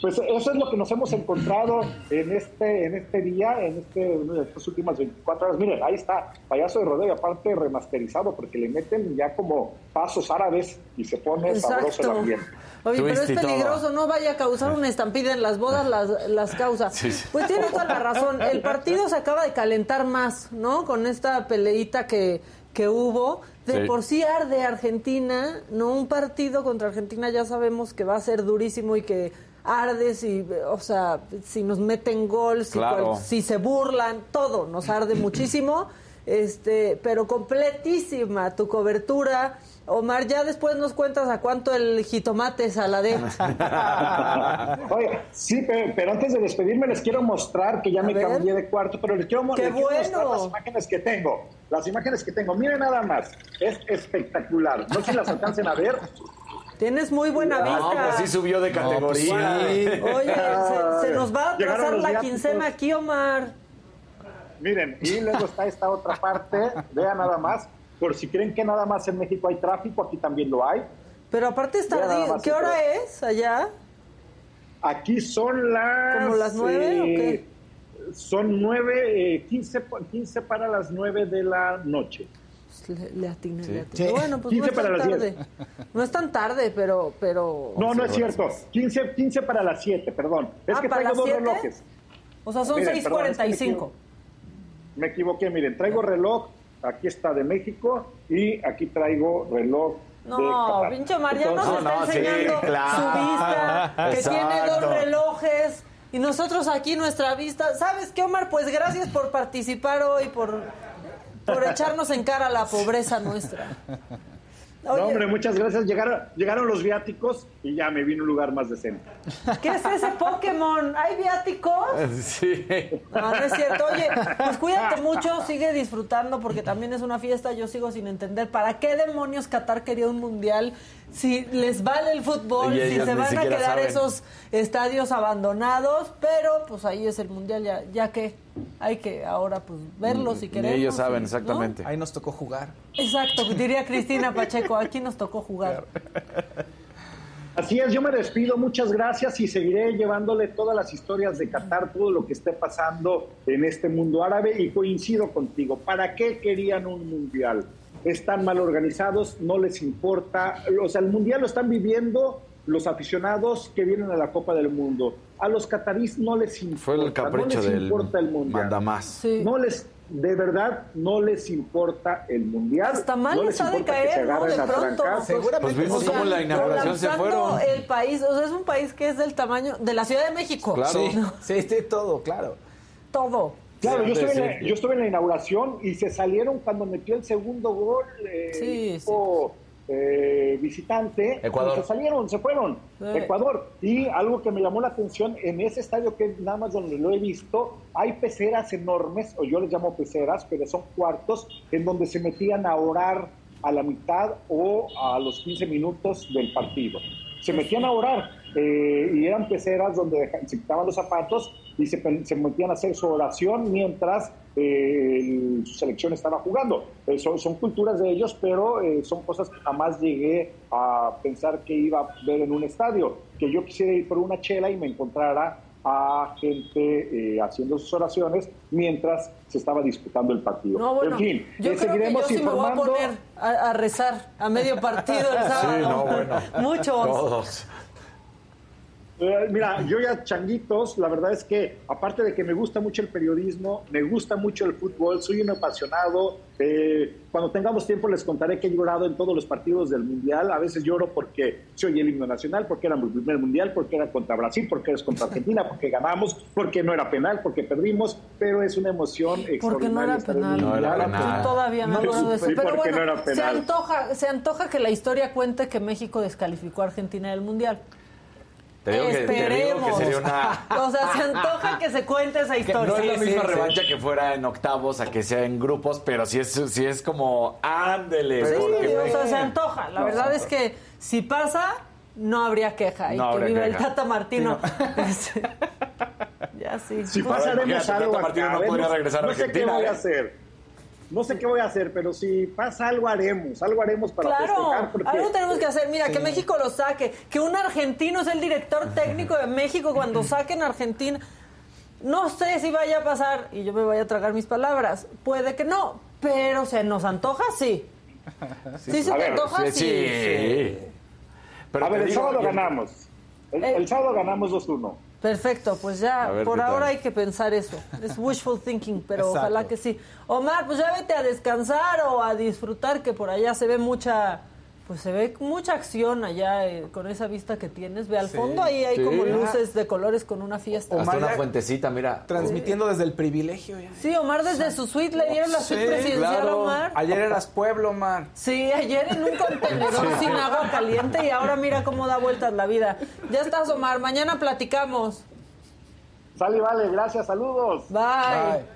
pues eso es lo que nos hemos encontrado en este, en este día, en, este, en estas últimas 24 horas. Miren, ahí está, payaso de rodeo, aparte remasterizado, porque le meten ya como pasos árabes y se pone sabroso el ambiente. Oye, pero es peligroso, no vaya a causar una estampida en las bodas, las, las causas. Pues tiene toda la razón. El partido se acaba de calentar más, ¿no? Con esta peleita que, que hubo. De por sí arde Argentina, ¿no? Un partido contra Argentina ya sabemos que va a ser durísimo y que arde si, o sea, si nos meten gol, si, si se burlan, todo nos arde muchísimo. Este, pero completísima tu cobertura Omar, ya después nos cuentas a cuánto el jitomate saladé. Oye, sí, pero, antes de despedirme les quiero mostrar que ya me cambié de cuarto, pero les quiero, mostrar las imágenes que tengo. Las imágenes que tengo. Miren nada más, es espectacular. No sé si las alcancen a ver. Tienes muy buena vista. No, pues sí subió de pues categoría. Oye, se, nos va a pasar la quincena aquí, Omar. Miren, y luego está esta otra parte, vean nada más, por si creen que nada más en México hay tráfico, aquí también lo hay. Pero aparte está ¿Qué hora es allá? Aquí son las... ¿Como las nueve o qué? Eh, son nueve, eh, 15, para las nueve de la noche. Le, le atiné, le Bueno, pues no es tan tarde. No es tan tarde, pero... pero no, no es cierto. 15, 15 para las 7, perdón. Es ah, que traigo dos relojes. O sea, son 6.45. Me equivoqué, miren, traigo reloj aquí está de México y aquí traigo reloj no, pinche Mariano se está enseñando su vista, que tiene dos relojes y nosotros aquí nuestra vista. ¿Sabes qué, Omar? Pues gracias por participar hoy, por, por echarnos en cara la pobreza nuestra. No, hombre, muchas gracias. Llegaron, llegaron los viáticos y ya me vino un lugar más decente. ¿Qué es ese Pokémon? ¿Hay viáticos? Sí. No, no es cierto. Oye, pues cuídate mucho, sigue disfrutando porque también es una fiesta. Yo sigo sin entender para qué demonios Qatar quería un mundial si les vale el fútbol, si se van a quedar esos estadios abandonados, pero pues ahí es el mundial, ya, ya que hay que ahora pues verlos si queremos. ellos saben, exactamente. Ahí nos tocó jugar. Exacto, diría Cristina Pacheco, aquí nos tocó jugar. Así es, yo me despido, muchas gracias y seguiré llevándole todas las historias de Qatar, todo lo que esté pasando en este mundo árabe y coincido contigo, ¿para qué querían un mundial? Están mal organizados, no les importa, o sea, el mundial lo están viviendo los aficionados que vienen a la Copa del Mundo. A los catarís no les importa, Fue el capricho no les importa el mundial. Manda más. No les de verdad no les importa el mundial. Hasta mal les ha de caer, ¿no? De pronto. Seguramente. Pues vimos cómo la inauguración se fueron. el país, o sea, es un país que es del tamaño de la Ciudad de México. Claro. Sí, sí, todo, claro. Todo. Claro, yo estuve, en la, yo estuve, en la, inauguración y se salieron cuando metió el segundo gol eh, eh visitante. Ecuador. Se salieron, se fueron. Ecuador. Y algo que me llamó la atención, en ese estadio que nada más donde lo he visto, hay peceras enormes, o yo les llamo peceras, pero son cuartos, en donde se metían a orar a la mitad o a los 15 minutos del partido. Se metían a orar eh, y eran peceras donde se quitaban los zapatos y se, se metían a hacer su oración mientras eh, su selección estaba jugando. Eh, son, son, culturas de ellos, pero son cosas que jamás llegué a pensar que iba a ver en un estadio. Que yo quisiera ir por una chela y me encontrara a gente haciendo sus oraciones mientras se estaba disputando el partido. No, bueno, en fin, yo seguiremos que yo sí informando. Me voy a poner a, a, rezar a medio partido el sábado. Sí, no, bueno. Muchos. Todos. Eh, mira, yo ya changuitos, la verdad es que aparte de que me gusta mucho el periodismo, me gusta mucho el fútbol, soy un apasionado. Eh, cuando tengamos tiempo les contaré que he llorado en todos los partidos del Mundial. A veces lloro porque soy el himno nacional, porque era mi primer Mundial, porque era contra Brasil, porque es contra Argentina, porque ganamos, porque no era penal, porque perdimos, pero es una emoción Porque no era penal. No era penal. Todavía me acuerdo de eso. Pero bueno, no era penal. Se, antoja, se antoja que la historia cuente que México descalificó a Argentina del Mundial. Te digo, que, te digo que sería una... O sea, se antoja que se cuente esa historia. no es la Sí, misma sí, sí. revancha que fuera en octavos a que sea en grupos, pero sí es, sí es como, ándele. Sí, porque o sea, se antoja. La verdad es que si pasa, no habría queja. Y que viva el. Tata Martino. Ya sí. Si Pues, pasa, haremos imagínate, algo Tata Martino acá, no podría regresar a no sé qué Argentina, voy a ¿eh? hacer. No sé qué voy a hacer, pero si pasa algo haremos, algo haremos para Claro, festejar. Porque algo tenemos que hacer. Mira, que México lo saque. Que un argentino es el director técnico de México cuando saquen a Argentina. No sé si vaya a pasar y yo me vaya a tragar mis palabras. Puede que no, pero se nos antoja, sí. Sí, se te ver, antoja, Sí, sí. sí. Pero a ver, te el digo, sábado yo- ganamos. El, Eh. el sábado ganamos 2-1. Perfecto, pues ya por tal. ahora hay que pensar eso. Es wishful thinking, pero Exacto. ojalá que sí. Omar, pues ya vete a descansar o a disfrutar, que por allá se ve mucha, pues se ve mucha acción allá eh, con esa vista que tienes. Ve al Sí. fondo, ahí hay Sí. como luces de colores con una fiesta. Hasta Omar una ya- fuentecita, mira. Transmitiendo desde el privilegio. ya. Sí, Omar desde su suite le dieron la Sí, suite presidencial claro. a Omar. Ayer eras pueblo, Omar. Sí, ayer en un contenedor sin agua caliente y ahora mira cómo da vueltas la vida. Ya estás, Omar, mañana platicamos. Sale, vale, gracias, saludos. Bye. Bye.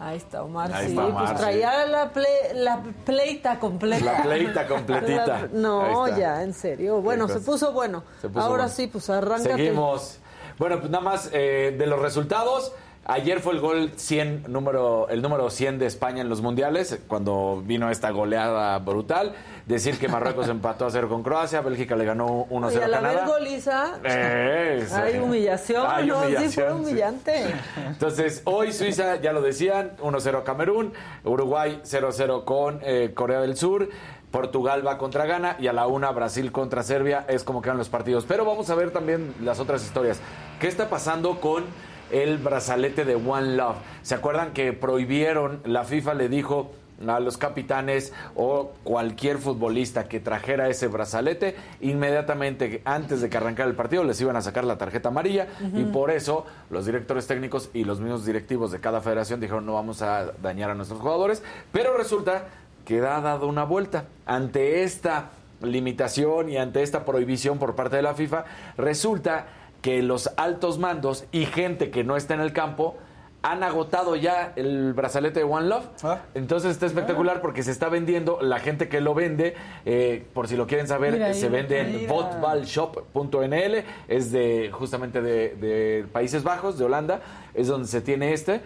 Ahí está Omar, Ahí sí, está Omar, pues traía la, ple- la pleita completa. La pleita completita. La- no, ya, en serio. Bueno, se puso bueno. Se puso Ahora bueno. sí, pues arráncate. Seguimos. Bueno, pues nada más eh, de los resultados. Ayer fue el gol 100, número, el número 100 de España en los mundiales, eh, cuando vino esta goleada brutal. Decir que Marruecos empató a cero con Croacia, Bélgica le ganó 1-0 Y a al haber Canadá. goliza, Eh, sí. hay humillación, Hay ¿no? sí, fue humillación, sí. humillante. Entonces, hoy Suiza, ya lo decían, 1-0 Camerún, Uruguay 0-0 con eh, Corea del Sur, Portugal va contra Ghana y a la una Brasil contra Serbia, es como quedan los partidos. Pero vamos a ver también las otras historias. ¿Qué está pasando con el brazalete de One Love? ¿Se acuerdan que prohibieron, la FIFA le dijo a los capitanes o cualquier futbolista que trajera ese brazalete, inmediatamente antes de que arrancara el partido les iban a sacar la tarjeta amarilla y por eso los directores técnicos y los mismos directivos de cada federación dijeron no vamos a dañar a nuestros jugadores, pero resulta que ha dado una vuelta. Ante esta limitación y ante esta prohibición por parte de la FIFA, resulta que los altos mandos y gente que no está en el campo han agotado ya el brazalete de One Love. Ah. Entonces está espectacular porque se está vendiendo. La gente que lo vende, eh, por si lo quieren saber, Mira ahí, se vende en mira. botbalshop.nl. Es de justamente de, de Países Bajos, de Holanda. Es donde se tiene este.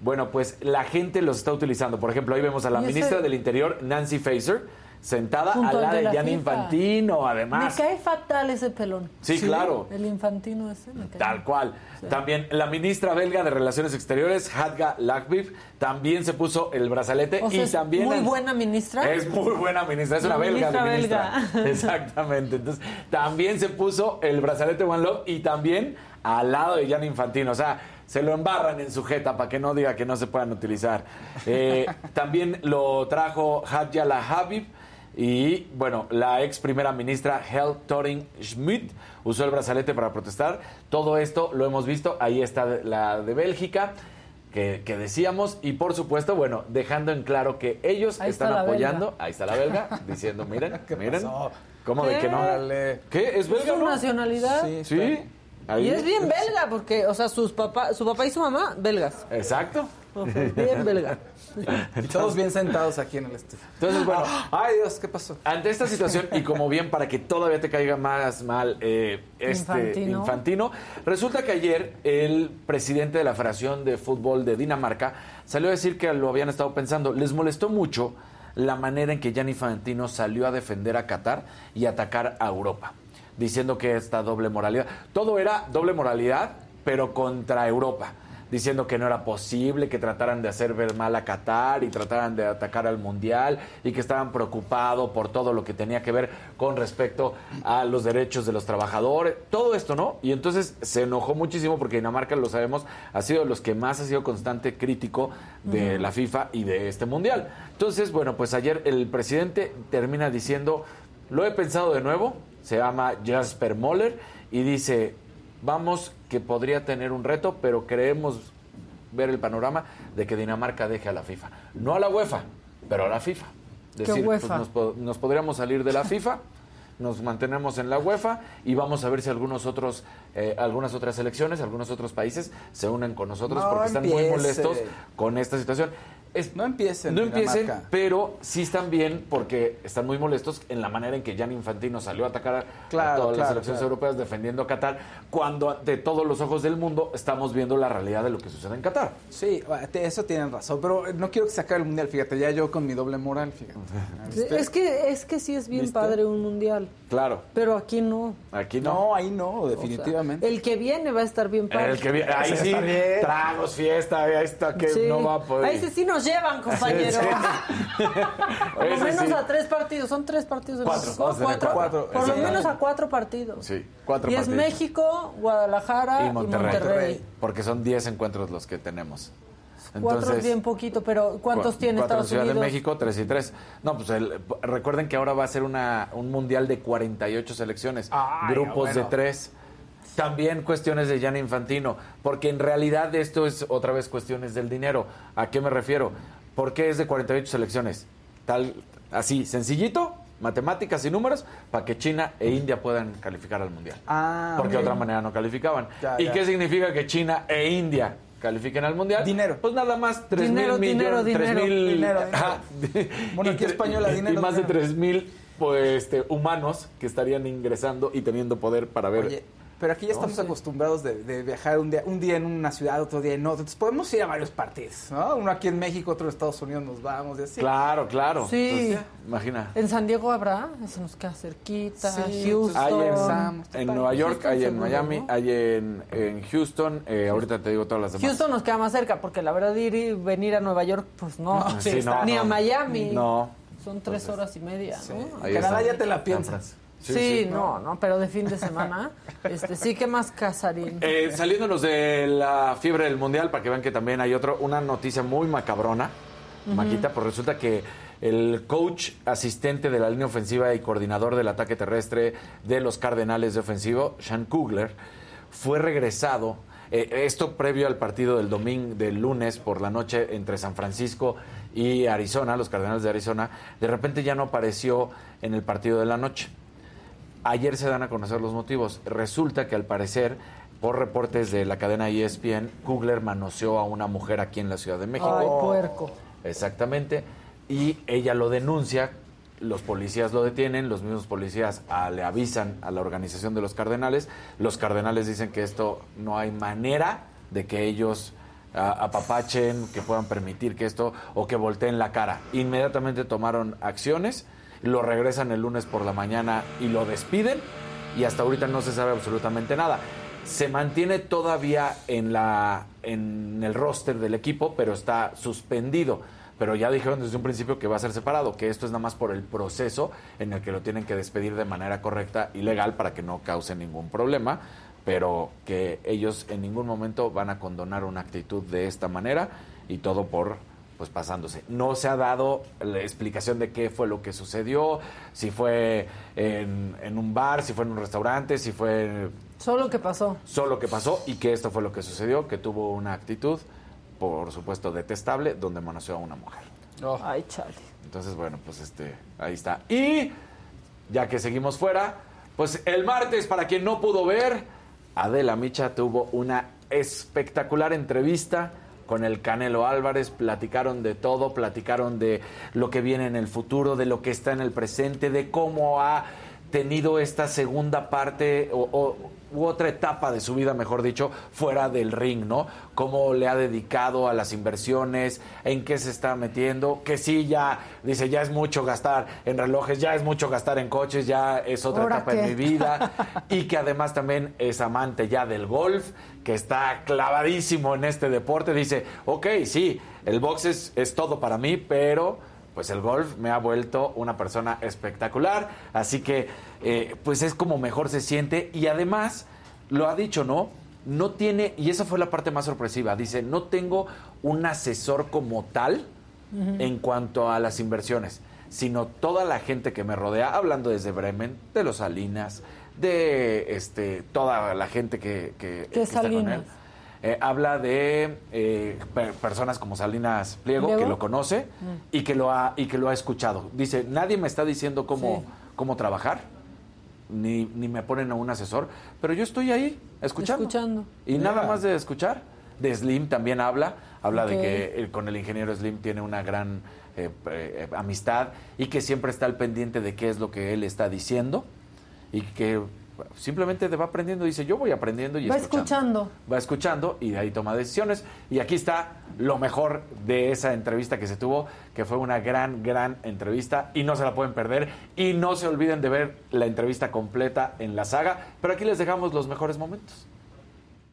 Bueno, pues la gente los está utilizando. Por ejemplo, ahí vemos a la ¿Y ese- ministra del Interior, Nancy Faeser, sentada Junto al lado de la FIFA. Infantino, Me además. cae fatal ese pelón. Sí, claro. El infantino ese me cae. Tal cual. También la ministra belga de Relaciones Exteriores, Hadga Lagbif, también se puso el brazalete O sea, y es también muy el- buena ministra. Es muy buena ministra, es La una belga ministra de ministra. belga. Exactamente. Entonces, también se puso el brazalete One Love y también al lado de Gianni Infantino. O sea, se lo embarran en su jeta para que no diga que no se puedan utilizar. Eh, también lo trajo Hadja La Habib. Y bueno, la ex primera ministra Hel Thoring Schmidt usó el brazalete para protestar. Todo esto lo hemos visto. Ahí está la de Bélgica. Que, que decíamos, y por supuesto, bueno, dejando en claro que ellos Ahí están apoyando, belga. ahí está la belga, diciendo, miren, ¿Qué miren, pasó? ¿cómo de ¿Qué? que no? ¿Qué? ¿Es ¿Es belga su no? nacionalidad? Sí, Sí, está. ahí. Y es bien belga, porque, o sea, sus papá, su papá y su mamá, belgas. Exacto. Bien belga. Todos bien sentados aquí en el estudio. Entonces, bueno, Ay, Dios, ¿qué pasó? ante esta situación y como bien para que todavía te caiga más mal eh, este Infantino. infantino. resulta que ayer el presidente de la Federación de Fútbol de Dinamarca salió a decir que lo habían estado pensando. Les molestó mucho la manera en que Gianni Infantino salió a defender a Qatar y atacar a Europa, diciendo que esta doble moralidad, todo era doble moralidad, pero contra Europa diciendo que no era posible, que trataran de hacer ver mal a Qatar y trataran de atacar al Mundial y que estaban preocupados por todo lo que tenía que ver con respecto a los derechos de los trabajadores, todo esto, ¿no? Y entonces se enojó muchísimo porque Dinamarca, lo sabemos, ha sido de los que más ha sido constante crítico de la FIFA y de este Mundial. Entonces, bueno, pues ayer el presidente termina diciendo, lo he pensado de nuevo, se llama Jasper Moller y dice, vamos que podría tener un reto, pero creemos ver el panorama de que Dinamarca deje a la FIFA. No a la UEFA, pero a la FIFA. ¿Qué Decir, pues, nos, nos podríamos salir de la FIFA, nos mantenemos en la UEFA y vamos a ver si algunos otros, eh, algunas otras selecciones, algunos otros países se unen con nosotros No porque están muy molestos con esta situación. Es- No empiecen, No empiecen, Dinamarca. pero sí están bien porque están muy molestos en la manera en que Gianni Infantino salió a atacar a, Claro, todas las claro. europeas defendiendo a Qatar, cuando ante todos los ojos del mundo estamos viendo la realidad de lo que sucede en Qatar. Sí, eso tienen razón, pero no quiero que se acabe el mundial, fíjate, ya yo con mi doble moral, fíjate. ¿Viste? Es que, es que sí es bien ¿Viste? padre un mundial, Claro, pero aquí no. aquí no. No, ahí no, O sea, definitivamente. el que viene va a estar bien padre. El que viene, ahí sí, bien. tragos, fiesta, ahí está que Sí. no va a poder. Ahí sí, sí nos llevan, compañeros. Por lo menos sí. a tres partidos. Son tres partidos. de Cuatro, tener cuatro. cuatro. Por lo menos a cuatro partidos. Sí, cuatro y es partidos. México, Guadalajara y y Monterrey. Monterrey. Porque son 10 encuentros los que tenemos. Cuatro es bien poquito, pero ¿cuántos Cu- tiene cuatro Estados Ciudad Unidos? de México, 3 y 3. No, pues el- recuerden que ahora va a ser una, un mundial de 48 selecciones, Ay, grupos de bueno. 3. También cuestiones de Gianni Infantino, porque en realidad esto es otra vez cuestiones del dinero. ¿A qué me refiero? ¿Por qué es de 48 selecciones? Tal, así, sencillito, matemáticas y números, para que China e India puedan calificar al mundial. Ah, porque de otra manera no calificaban. Ya, ¿Y ya. qué significa que China e India califiquen al mundial? Dinero. Pues nada más 3 Dinero, mil dinero, millones, 3 dinero. mil Dinero, dinero. ajá. Española, dinero, Y más de dinero. 3 mil pues, este, humanos que estarían ingresando y teniendo poder para ver. Oye, pero aquí ya estamos acostumbrados de, de viajar un día, un día en una ciudad, otro día en otra. Entonces podemos ir a varios partidos, ¿no? Uno aquí en México, otro en Estados Unidos, nos vamos y así. Claro, claro. Sí. Entonces, imagina. En San Diego habrá, se nos queda cerquita, Sí, Houston. Hay en, en. Nueva York, Houston hay en seguro, Miami, ¿no? hay en, en Houston. eh, ahorita te digo todas las demás. Houston nos queda más cerca, porque la verdad ir y venir a Nueva York, pues no. No, sí, no, Ni no. a Miami. No. Son tres horas y media, ¿no? Canadá ya te la piensas. Sí, no, no, pero de fin de semana. este, sí, ¿qué más casarín? Eh, saliéndonos de la fiebre del mundial, para que vean que también hay otro, una noticia muy macabrona, Maquita, pues resulta que el coach asistente de la línea ofensiva y coordinador del ataque terrestre de los Cardenales de ofensivo, Sean Kugler, fue regresado. eh, esto previo al partido del domingo, del lunes por la noche entre San Francisco y Arizona, los Cardenales de Arizona, de repente ya no apareció en el partido de la noche. Ayer se dan a conocer los motivos. Resulta que al parecer, por reportes de la cadena ESPN, Kugler manoseó a una mujer aquí en la Ciudad de México. Ay, puerco. Exactamente. Y ella lo denuncia, los policías lo detienen, los mismos policías ah, le avisan a la organización de los cardenales. Los cardenales dicen que esto no hay manera de que ellos ah, apapachen, que puedan permitir que esto o que volteen la cara. Inmediatamente tomaron acciones, lo regresan el lunes por la mañana y lo despiden y hasta ahorita no se sabe absolutamente nada. Se mantiene todavía en, la, en el roster del equipo, pero está suspendido. Pero ya dijeron desde un principio que va a ser separado, que esto es nada más por el proceso en el que lo tienen que despedir de manera correcta y legal para que no cause ningún problema, pero que ellos en ningún momento van a condonar una actitud de esta manera y todo por pues pasándose. No se ha dado la explicación de qué fue lo que sucedió, si fue en, en un bar, si fue en un restaurante, si fue Solo que pasó. solo que pasó y que esto fue lo que sucedió, que tuvo una actitud, por supuesto, detestable, donde manoseó a una mujer. Oh. Ay, chale. Entonces, bueno, pues este, ahí está. Y ya que seguimos fuera, pues el martes, para quien no pudo ver, Adela Micha tuvo una espectacular entrevista con el Canelo Álvarez, platicaron de todo, platicaron de lo que viene en el futuro, de lo que está en el presente, de cómo ha tenido esta segunda parte o, u otra etapa de su vida, mejor dicho, fuera del ring, ¿no? Cómo le ha dedicado a las inversiones, en qué se está metiendo, que sí, ya, dice, ya es mucho gastar en relojes, ya es mucho gastar en coches, ya es otra etapa en mi vida, y que además también es amante ya del golf, que está clavadísimo en este deporte, dice, ok, sí, el box es, es todo para mí, pero pues el golf me ha vuelto una persona espectacular, así que eh, pues es como mejor se siente y además lo ha dicho, ¿no? No tiene, y esa fue la parte más sorpresiva, dice, no tengo un asesor como tal en cuanto a las inversiones, sino toda la gente que me rodea, hablando desde Bremen, de los Salinas, de este, toda la gente que, que, está con él. Eh, habla de eh, personas como Salinas Pliego, que lo conoce mm. y, que lo ha, y que lo ha escuchado. Dice, nadie me está diciendo cómo, cómo trabajar, ni, ni, me ponen a un asesor, pero yo estoy ahí escuchando. Escuchando. Y nada más de escuchar. De Slim también habla, habla de que con el ingeniero Slim tiene una gran eh, amistad y que siempre está al pendiente de qué es lo que él está diciendo y que simplemente te va aprendiendo, dice, yo voy aprendiendo y va escuchando. Va escuchando y de ahí toma decisiones. Y aquí está lo mejor de esa entrevista que se tuvo, que fue una gran, gran entrevista y no se la pueden perder. Y no se olviden de ver la entrevista completa en la saga, pero aquí les dejamos los mejores momentos.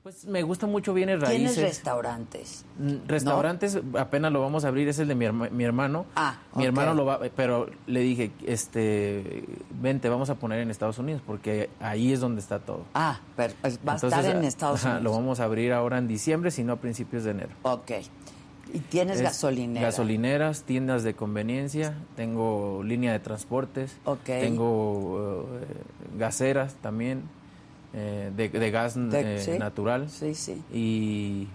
Pues me gusta mucho Bienes Raíces. ¿Tienes restaurantes? Mm, restaurantes apenas lo vamos a abrir, es el de mi, mi hermano. Ah, Mi hermano lo va, pero le dije, este, vente, vamos a poner en Estados Unidos porque ahí es donde está todo. Ah, pero va a estar en Estados Unidos. Lo vamos a abrir ahora en diciembre, sino a principios de enero. Ok. ¿Y tienes gasolineras? Gasolineras, tiendas de conveniencia, tengo línea de transportes, okay. tengo uh, gaseras también. Eh, de, gas eh, natural. Sí, sí. Y,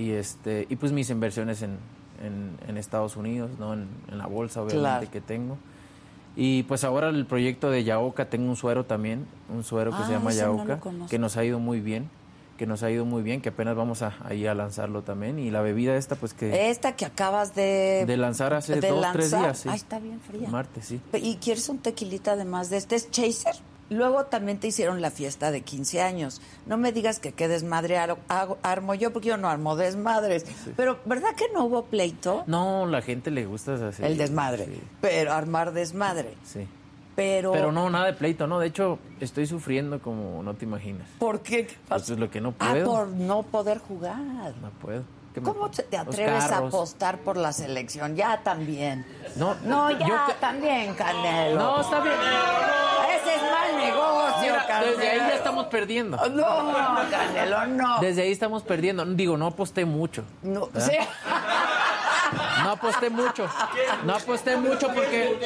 y, este, y pues mis inversiones en, en, Estados Unidos, ¿no? En, la bolsa, obviamente, que tengo. Y pues ahora el proyecto de Yaoca, tengo un suero también, un suero que se ah, llama Yaoca, que nos ha ido muy bien que nos ha ido muy bien, que apenas vamos a, ahí a lanzarlo también. Y la bebida esta, pues que... Esta que acabas de... De lanzar hace dos, tres días, sí. Ah, está bien fría. Martes, sí. ¿Y quieres un tequilita además de este? ¿Es chaser? Luego también te hicieron la fiesta de 15 años. No me digas que qué desmadre armo yo, porque yo no armo desmadres. Pero, ¿verdad que no hubo pleito? No, la gente le gusta así. El desmadre. Pero armar desmadre. Sí. Pero... Pero no, nada de pleito, no. De hecho, estoy sufriendo como no te imaginas. ¿Por qué? Pues es lo que no ah, puedo. por no poder jugar. No puedo. ¿Cómo te atreves a apostar por la selección? Ya también. No, no ya también, Canelo. No, está bien. Ese es mal negocio, Canelo. Desde ahí ya estamos perdiendo. No, Canelo, no. Desde ahí estamos perdiendo. Digo, no aposté mucho. No, sí. No aposté mucho. No aposté mucho porque.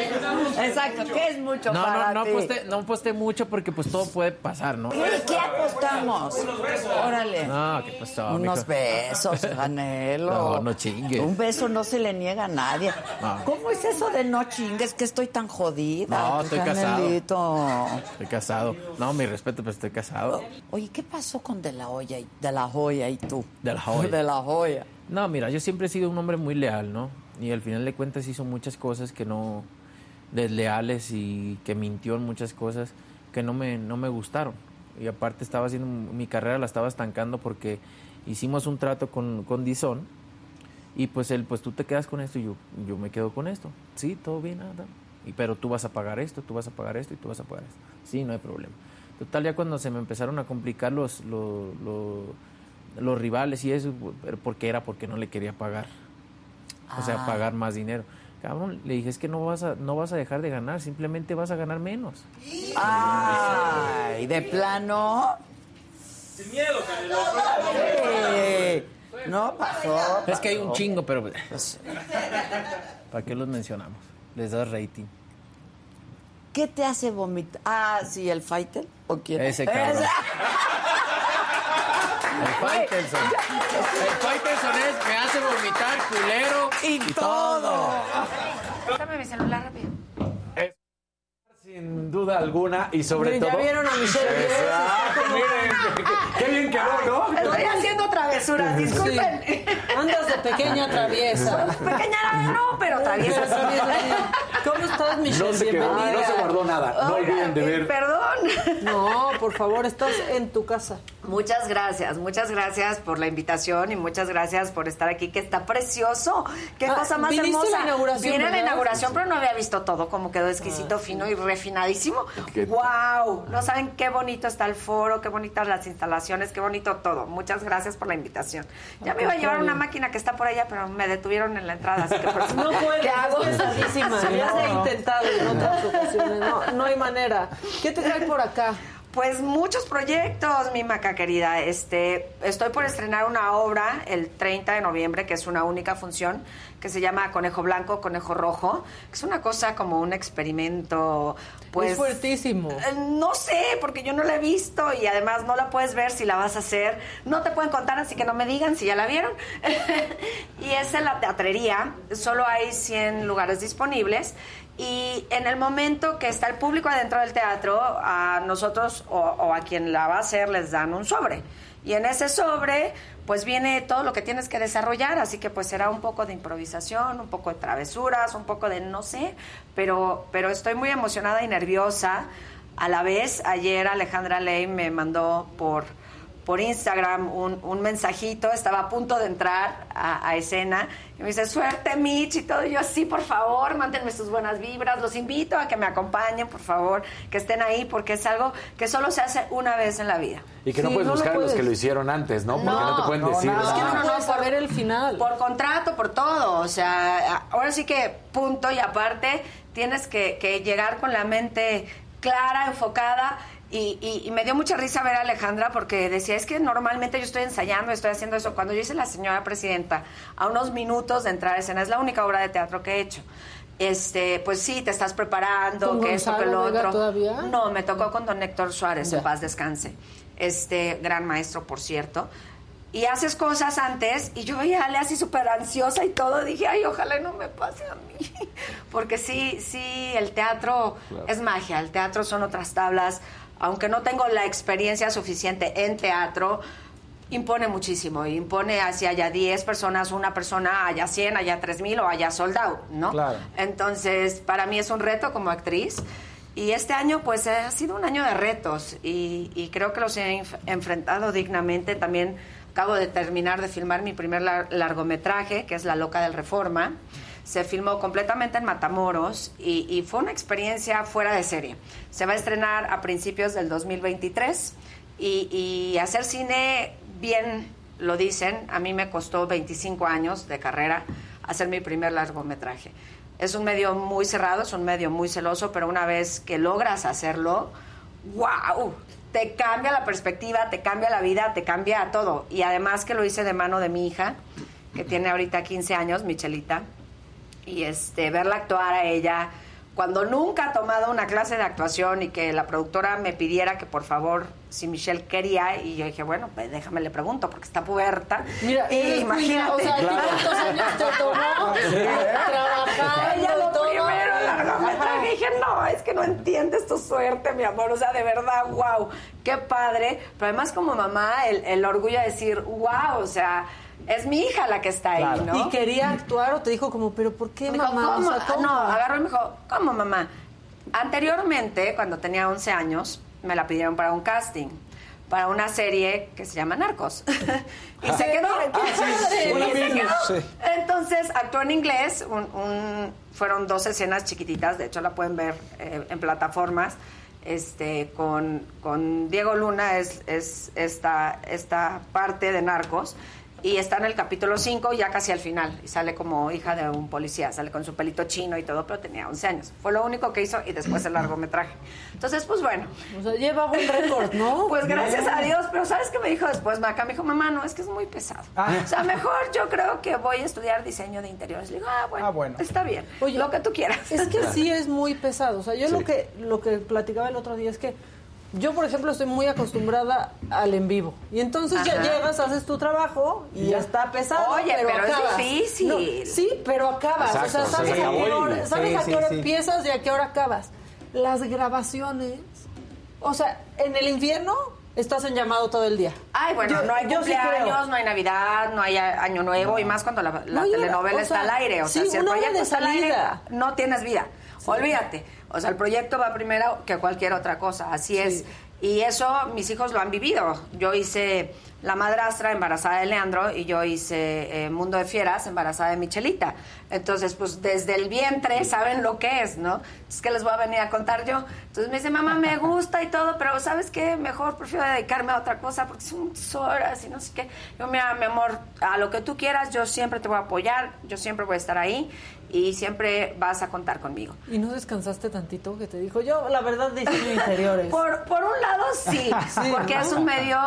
Exacto, ¿qué es mucho no, para no, no Aposté, no aposté mucho porque pues todo puede pasar, ¿no? ¿Qué, qué apostamos? Órale. No, ¿qué pasó? Unos besos, Canelo. No, no chingues. Un beso no se le niega a nadie. ¿Cómo es eso de no chingues? Que estoy tan jodida. No, estoy casado. Estoy casado. No, mi respeto, pero estoy casado. Oye, ¿qué pasó con De La Hoya y, de la Joya y tú? De La Joya. De La Joya. No, mira, yo siempre he sido un hombre muy leal, ¿no? Y al final de cuentas hizo muchas cosas que no desleales y que mintió en muchas cosas que no me, no me gustaron. Y aparte estaba haciendo mi carrera la estaba estancando porque hicimos un trato con, con Dizon y pues él, pues tú te quedas con esto y yo, yo me quedo con esto. Sí, todo bien, nada. Y, pero tú vas a pagar esto, tú vas a pagar esto y tú vas a pagar esto. Sí, no hay problema. Total, ya cuando se me empezaron a complicar los, los los rivales y eso, porque era porque no le quería pagar. O sea, ah. pagar más dinero. Cabrón, le dije, es que no vas a, no vas a dejar de ganar, simplemente vas a ganar menos. Ay, de plano. Sin miedo, Canelo. No pasó. Es que hay un chingo, pero. Pues, ¿Para qué los mencionamos? Les da rating. ¿Qué te hace vomitar? Ah, sí, el fighter. ¿O quién? Ese cabrón. El Faitelson. El Faitelson es, me hace vomitar, culero y, todo. Dame mi celular rápido. Sin duda alguna y sobre Miren, todo. ¿Ya vieron a Michelle? Exacto, miren, qué bien quedó, ¿no? Estoy vez. Travesuras, disculpen. Sí. Andas de pequeña traviesa. Pequeña no, pero traviesa. ¿Cómo estás, Michelle? No se quedó, no se guardó nada. No olviden de eh, ver. Perdón. No, por favor, estás en tu casa. Muchas gracias, muchas gracias por la invitación y muchas gracias por estar aquí, que está precioso. Qué Ah, cosa más viniste a hermosa. la inauguración, Vine a la inauguración, pero no había visto todo, como quedó exquisito, fino y refinadísimo. ¿Qué- ¡Wow! No saben qué bonito está el foro, qué bonitas las instalaciones, qué bonito todo. Muchas gracias por la invitación. Ya me iba a llevar una máquina que está por allá, pero me detuvieron en la entrada, así que por eso- No puedes, ¿Qué hago? es pesadísima. Ya se ha intentado en otras ocasiones. No, no hay manera. ¿Qué te trae por acá? Pues muchos proyectos, mi maca querida. Este, estoy por estrenar una obra el 30 de noviembre, que es una única función, que se llama Conejo Blanco, Conejo Rojo, que es una cosa como un experimento, pues... es fuertísimo. Eh, No sé, porque yo no la he visto y además no la puedes ver si la vas a hacer. No te pueden contar, así que no me digan si ya la vieron. y es en la teatrería, solo hay 100 lugares disponibles. Y en el momento que está el público adentro del teatro, a nosotros o, a quien la va a hacer les dan un sobre. Y en ese sobre, pues viene todo lo que tienes que desarrollar, así que pues será un poco de improvisación, un poco de travesuras, un poco de no sé, pero, pero estoy muy emocionada y nerviosa. A la vez, ayer Alejandra Ley me mandó por, por Instagram un, un mensajito, estaba a punto de entrar a, a escena y me dice, suerte Mitch y todo, y yo sí, por favor, mándenme sus buenas vibras, los invito a que me acompañen, por favor, que estén ahí, porque es algo que solo se hace una vez en la vida. Y que no Sí, puedes no lo buscar a los que lo hicieron antes, ¿no? Porque no, No, te pueden no, decir. nada. Es que no, no, no, puedes por- saber el final. Por contrato, por todo. O sea, ahora sí que punto y aparte tienes que, que llegar con la mente clara, enfocada. Y, y- y me dio mucha risa ver a Alejandra porque decía, es que normalmente yo estoy ensayando, estoy haciendo eso. Cuando yo hice La Señora Presidenta, a unos minutos de entrar a escena, es la única obra de teatro que he hecho. Este, pues sí, te estás preparando, ¿Con que esto, que Gonzalo lo Vega otro. todavía? No, me tocó con don Héctor Suárez, Ya. en paz descanse. Este, gran maestro, por cierto. Y haces cosas antes, y yo veía a Ale así súper ansiosa y todo, dije, ay, ojalá no me pase a mí. Porque sí, sí, el teatro es magia, el teatro son otras tablas. Aunque no tengo la experiencia suficiente en teatro, impone muchísimo. Impone hacia allá 10 personas, una persona, allá 100, allá 3000 o allá sold out, ¿no? Claro. Entonces, para mí es un reto como actriz. Y este año, pues, ha sido un año de retos y, y creo que los he enf- enfrentado dignamente. También acabo de terminar de filmar mi primer lar- largometraje, que es La Loca del Reforma. Se filmó completamente en Matamoros y, y fue una experiencia fuera de serie. Se va a estrenar a principios del 2023 y, y hacer cine bien, lo dicen, a mí me costó 25 años de carrera hacer mi primer largometraje. Es un medio muy cerrado, es un medio muy celoso, pero una vez que logras hacerlo, wow, te cambia la perspectiva, te cambia la vida, te cambia todo. Y además que lo hice de mano de mi hija, que tiene ahorita 15 años, Michelita, y este verla actuar a ella cuando nunca ha tomado una clase de actuación y que la productora me pidiera que por favor si Michelle quería y yo dije bueno pues déjame le pregunto porque está puerta Mira, imagínate. o sea, ¿a ti ¿cuántos años te tomó? Trabajando ella y lo todo. primero largometraje dije no es que no entiendes tu suerte mi amor o sea de verdad wow qué padre pero además como mamá el, el orgullo de decir wow o sea es mi hija la que está ahí Claro. ¿no? ¿Y quería actuar o te dijo como, pero por qué, Me dijo, mamá? ¿cómo? O sea, ¿cómo? No, agarró y me dijo, ¿cómo, mamá? Anteriormente, cuando tenía 11 años, me la pidieron para un casting, para una serie que se llama Narcos. y se quedó. se quedó. Entonces, actuó en inglés, un- un- fueron dos escenas chiquititas, de hecho la pueden ver eh, en plataformas. Este, con, con Diego Luna es, es esta, esta parte de Narcos y está en el capítulo 5 ya casi al final y sale como hija de un policía, sale con su pelito chino y todo, pero tenía 11 años. Fue lo único que hizo y después el largometraje. Entonces, pues bueno, O sea, lleva buen récord, ¿no? pues gracias a Dios, pero ¿sabes qué me dijo después Maca? Me dijo, mamá, no, es que es muy pesado. O sea, mejor yo creo que voy a estudiar diseño de interiores. Le digo, ah, bueno, Ah, bueno. está bien, Oye, lo que tú quieras. Es que sí es muy pesado. O sea, yo lo que lo que platicaba el otro día es que yo, por ejemplo, estoy muy acostumbrada al en vivo. Y entonces ya llegas, haces tu trabajo y ya está pesado. Oye, pero es acabas. difícil. No, sí, pero acabas. Exacto, o sea, se sabes, a qué hora, sabes Sí, a qué hora sí. empiezas y a qué hora acabas. Las grabaciones, o sea, en el infierno estás en llamado todo el día. Ay, bueno, Yo- no hay yo sí cumpleaños, no hay Navidad, no hay Año Nuevo y más cuando la, la No, telenovela o está al aire. O sea, sí, si el proyecto está al aire, salida. no tienes vida. Olvídate. O sea, el proyecto va primero que cualquier otra cosa. Así es. Y eso mis hijos lo han vivido. Yo hice La Madrastra embarazada de Leandro y yo hice eh, Mundo de Fieras embarazada de Michelita. Entonces, pues desde el vientre saben lo que es, ¿no? Es que les voy a venir a contar yo. Entonces me dice, mamá, me gusta y todo, pero ¿sabes qué? Mejor prefiero dedicarme a otra cosa porque son muchas horas y no sé qué. Yo, mira, mi amor, a lo que tú quieras, yo siempre te voy a apoyar, yo siempre voy a estar ahí y siempre vas a contar conmigo. ¿Y no descansaste tantito que te dijo? Yo, la verdad, diseño interiores. Por, por un lado sí, Sí, porque ¿no? es un medio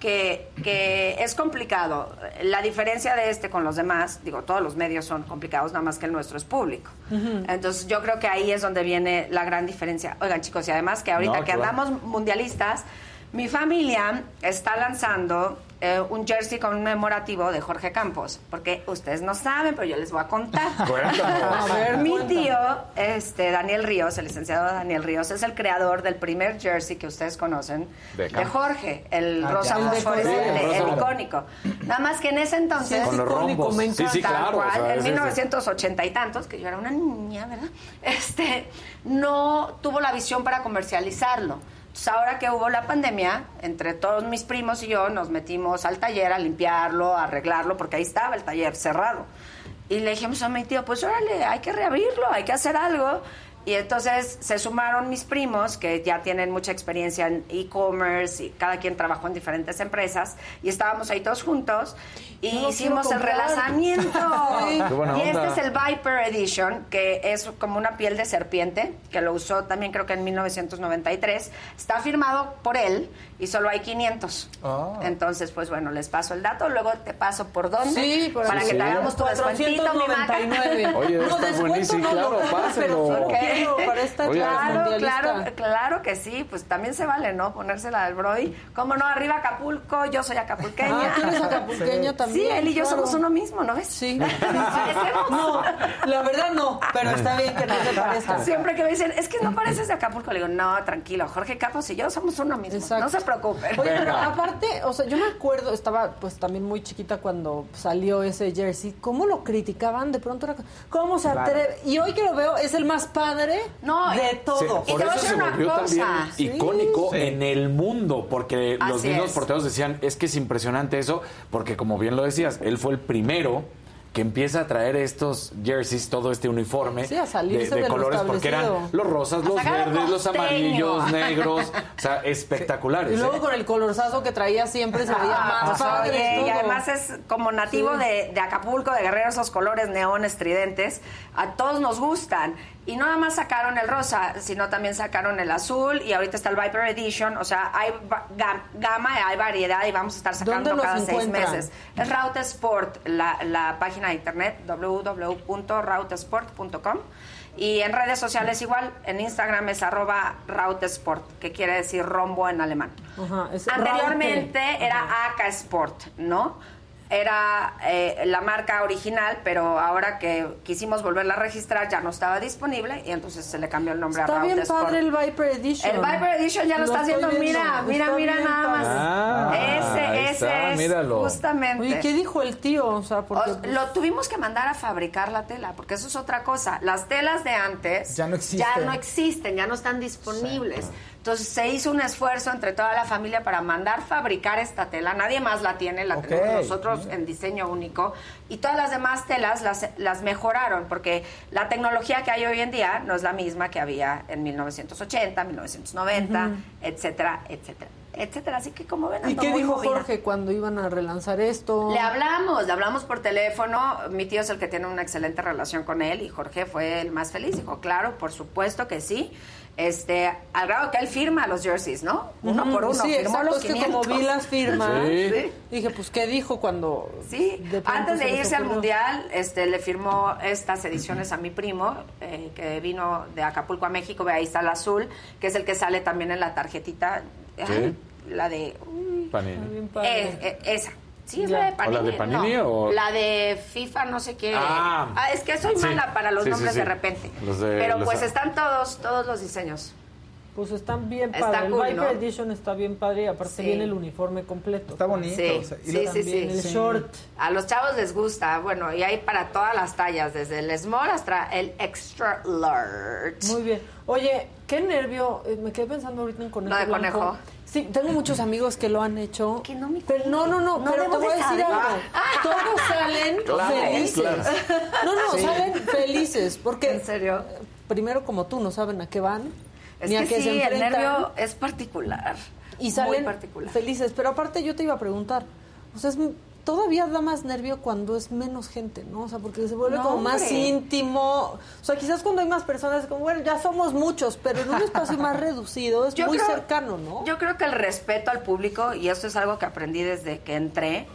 que, que es complicado. La diferencia de este con los demás, digo, todos los medios son complicados, nada más que el nuestro es público. Entonces yo creo que ahí es donde viene la gran diferencia. Oigan chicos, y además que ahorita No, que claro. andamos mundialistas, mi familia está lanzando eh, un jersey conmemorativo de Jorge Campos, porque ustedes no saben, pero yo les voy a contar. A ver, Mi tío, este, Daniel Ríos, el licenciado Daniel Ríos, es el creador del primer jersey que ustedes conocen De. Jorge, el Ah, rosa fosforescente, Sí, el el, icónico. Nada más que en ese entonces, Sí, icónico, me Sí, sí, encanta. tal claro. o cual, sea, en es- 1980 y tantos, que yo era una niña, ¿verdad? Este, no tuvo la visión para comercializarlo. Entonces, ahora que hubo la pandemia, entre todos mis primos y yo nos metimos al taller a limpiarlo, a arreglarlo, porque ahí estaba el taller cerrado. Y le dijimos a mi tío, pues órale, hay que reabrirlo, hay que hacer algo. Y entonces se sumaron mis primos, que ya tienen mucha experiencia en e-commerce, y cada quien trabajó en diferentes empresas, y estábamos ahí todos juntos, y hicimos el relanzamiento. Sí. Y este es el Viper Edition, que es como una piel de serpiente, que lo usó también creo que en 1993. Está firmado por él y solo hay 500. Ah. Entonces, pues bueno, les paso el dato, luego te paso por dónde, Sí, por para que te hagamos tu descuentito, mi maca. 499. Oye, está descuento buenísimo, no, claro, no, pásenlo. pero sí Ok. quiero para esta Oye, clase Claro, claro, claro que sí, pues también se vale, ¿no? Ponérsela del Brody. ¿Cómo no? Arriba Acapulco, yo soy acapulqueña. Ah, tú eres acapulqueño Sí. también. Sí, él y yo claro. somos uno mismo, ¿no ves? Sí. Parecemos. No, la verdad no, pero está bien que no se parezca. Siempre que me dicen, es que no pareces de Acapulco, le digo, no, tranquilo, Jorge Campos y yo somos uno mismo. Exacto. No se preocupen. Oye, pero aparte, o sea, yo me acuerdo, estaba pues también muy chiquita cuando salió ese jersey, cómo lo criticaban, de pronto era, cómo se atreve, y hoy que lo veo es el más padre No, de y- todo. Y Por te voy a eso decir se una volvió cosa. también Sí. icónico Sí. en el mundo, porque los mismos es. porteros decían, es que es impresionante eso, porque como bien lo decías, él fue el primero que empieza a traer estos jerseys, todo este uniforme Sí, a salirse de, de de lo colores, porque eran los rosas, los verdes, los amarillos, negros, o sea, espectaculares. Y luego ¿eh? con el colorzazo que traía siempre se veía Ah, más padre. oye, y además es como nativo Sí. de, de Acapulco, de Guerrero, esos colores neones tridentes, a todos nos gustan. Y no nada más sacaron el rosa, sino también sacaron el azul y ahorita está el Viper Edition, o sea, hay gama, hay variedad y vamos a estar sacando ¿Dónde los cada seis meses. Es Raute Sport, la, la página de internet www.rautesport.com y en redes sociales igual, en Instagram es arroba rautesport, que quiere decir rombo en alemán. Ajá, Anteriormente Raute. era AK Sport, ¿no? Era eh, la marca original, pero ahora que quisimos volverla a registrar ya no estaba disponible y entonces se le cambió el nombre Está a Raute bien Sport. padre el Viper Edition. El Viper Edition ya lo, está estoy haciendo, viendo. mira, mira, Está mira nada más. Ah, ese, ese está, es míralo. justamente. Oye, ¿qué dijo el tío? O sea, porque... O- lo tuvimos que mandar a fabricar la tela, porque eso es otra cosa. Las telas de antes Ya no existen. ya no existen, ya no están disponibles. Entonces se hizo un esfuerzo entre toda la familia para mandar fabricar esta tela. Nadie más la tiene, la tenemos nosotros en diseño único. Y todas las demás telas las, las mejoraron, porque la tecnología que hay hoy en día no es la misma que había en 1980, 1990, etcétera, etcétera, etcétera. Así que como ven, ¿Y qué muy dijo movida. Jorge cuando iban a relanzar esto? Le hablamos, le hablamos por teléfono. Mi tío es el que tiene una excelente relación con él y Jorge fue el más feliz. Dijo, claro, por supuesto que sí. Este, al grado que él firma los jerseys, ¿no? Uno por uno. Sí, firmó exacto, los es que 500. como vi las firmas, Sí. dije, pues, ¿qué dijo cuando... Sí, de antes de irse al mundial, este, le firmó estas ediciones a mi primo, eh, que vino de Acapulco a México, ve ahí está el azul, que es el que sale también en la tarjetita, la de, uy, Panini. Eh, eh, esa. Sí, es Ya. la de ¿O Panini. la de Panini no. o- La de FIFA, no sé qué. Ah. es que soy Sí. mala para los Sí, nombres sí. de repente. Los de- Pero los- pues están todos, todos los diseños. Pues están bien Está padre. cool, el Biker ¿no? Edition está bien padre y aparte Sí. viene el uniforme completo. Está bonito. Sí, o sea, y sí, sí, el sí. short. A los chavos les gusta, bueno, y hay para todas las tallas, desde el small hasta el extra large. Muy bien. Oye, qué nervio. eh, me quedé pensando ahorita en conejo. Lo de blanco. conejo. Sí, tengo muchos amigos que lo han hecho. Que no me pero no, no, no, No pero te voy a decir algo. Todos salen Claro, felices. claro. No, no, salen felices. Porque ¿En serio? primero como tú no saben a qué van. Es ni a qué sí, se el enfrentan. nervio es particular. y salen particular. felices. Pero aparte yo te iba a preguntar, o sea, es, todavía da más nervio cuando es menos gente, ¿no? O sea, porque se vuelve No, como más íntimo. O sea, quizás cuando hay más personas es como, bueno, ya somos muchos, pero en un espacio más reducido es Yo muy creo- cercano, ¿no? Yo creo que el respeto al público, y esto es algo que aprendí desde que entré,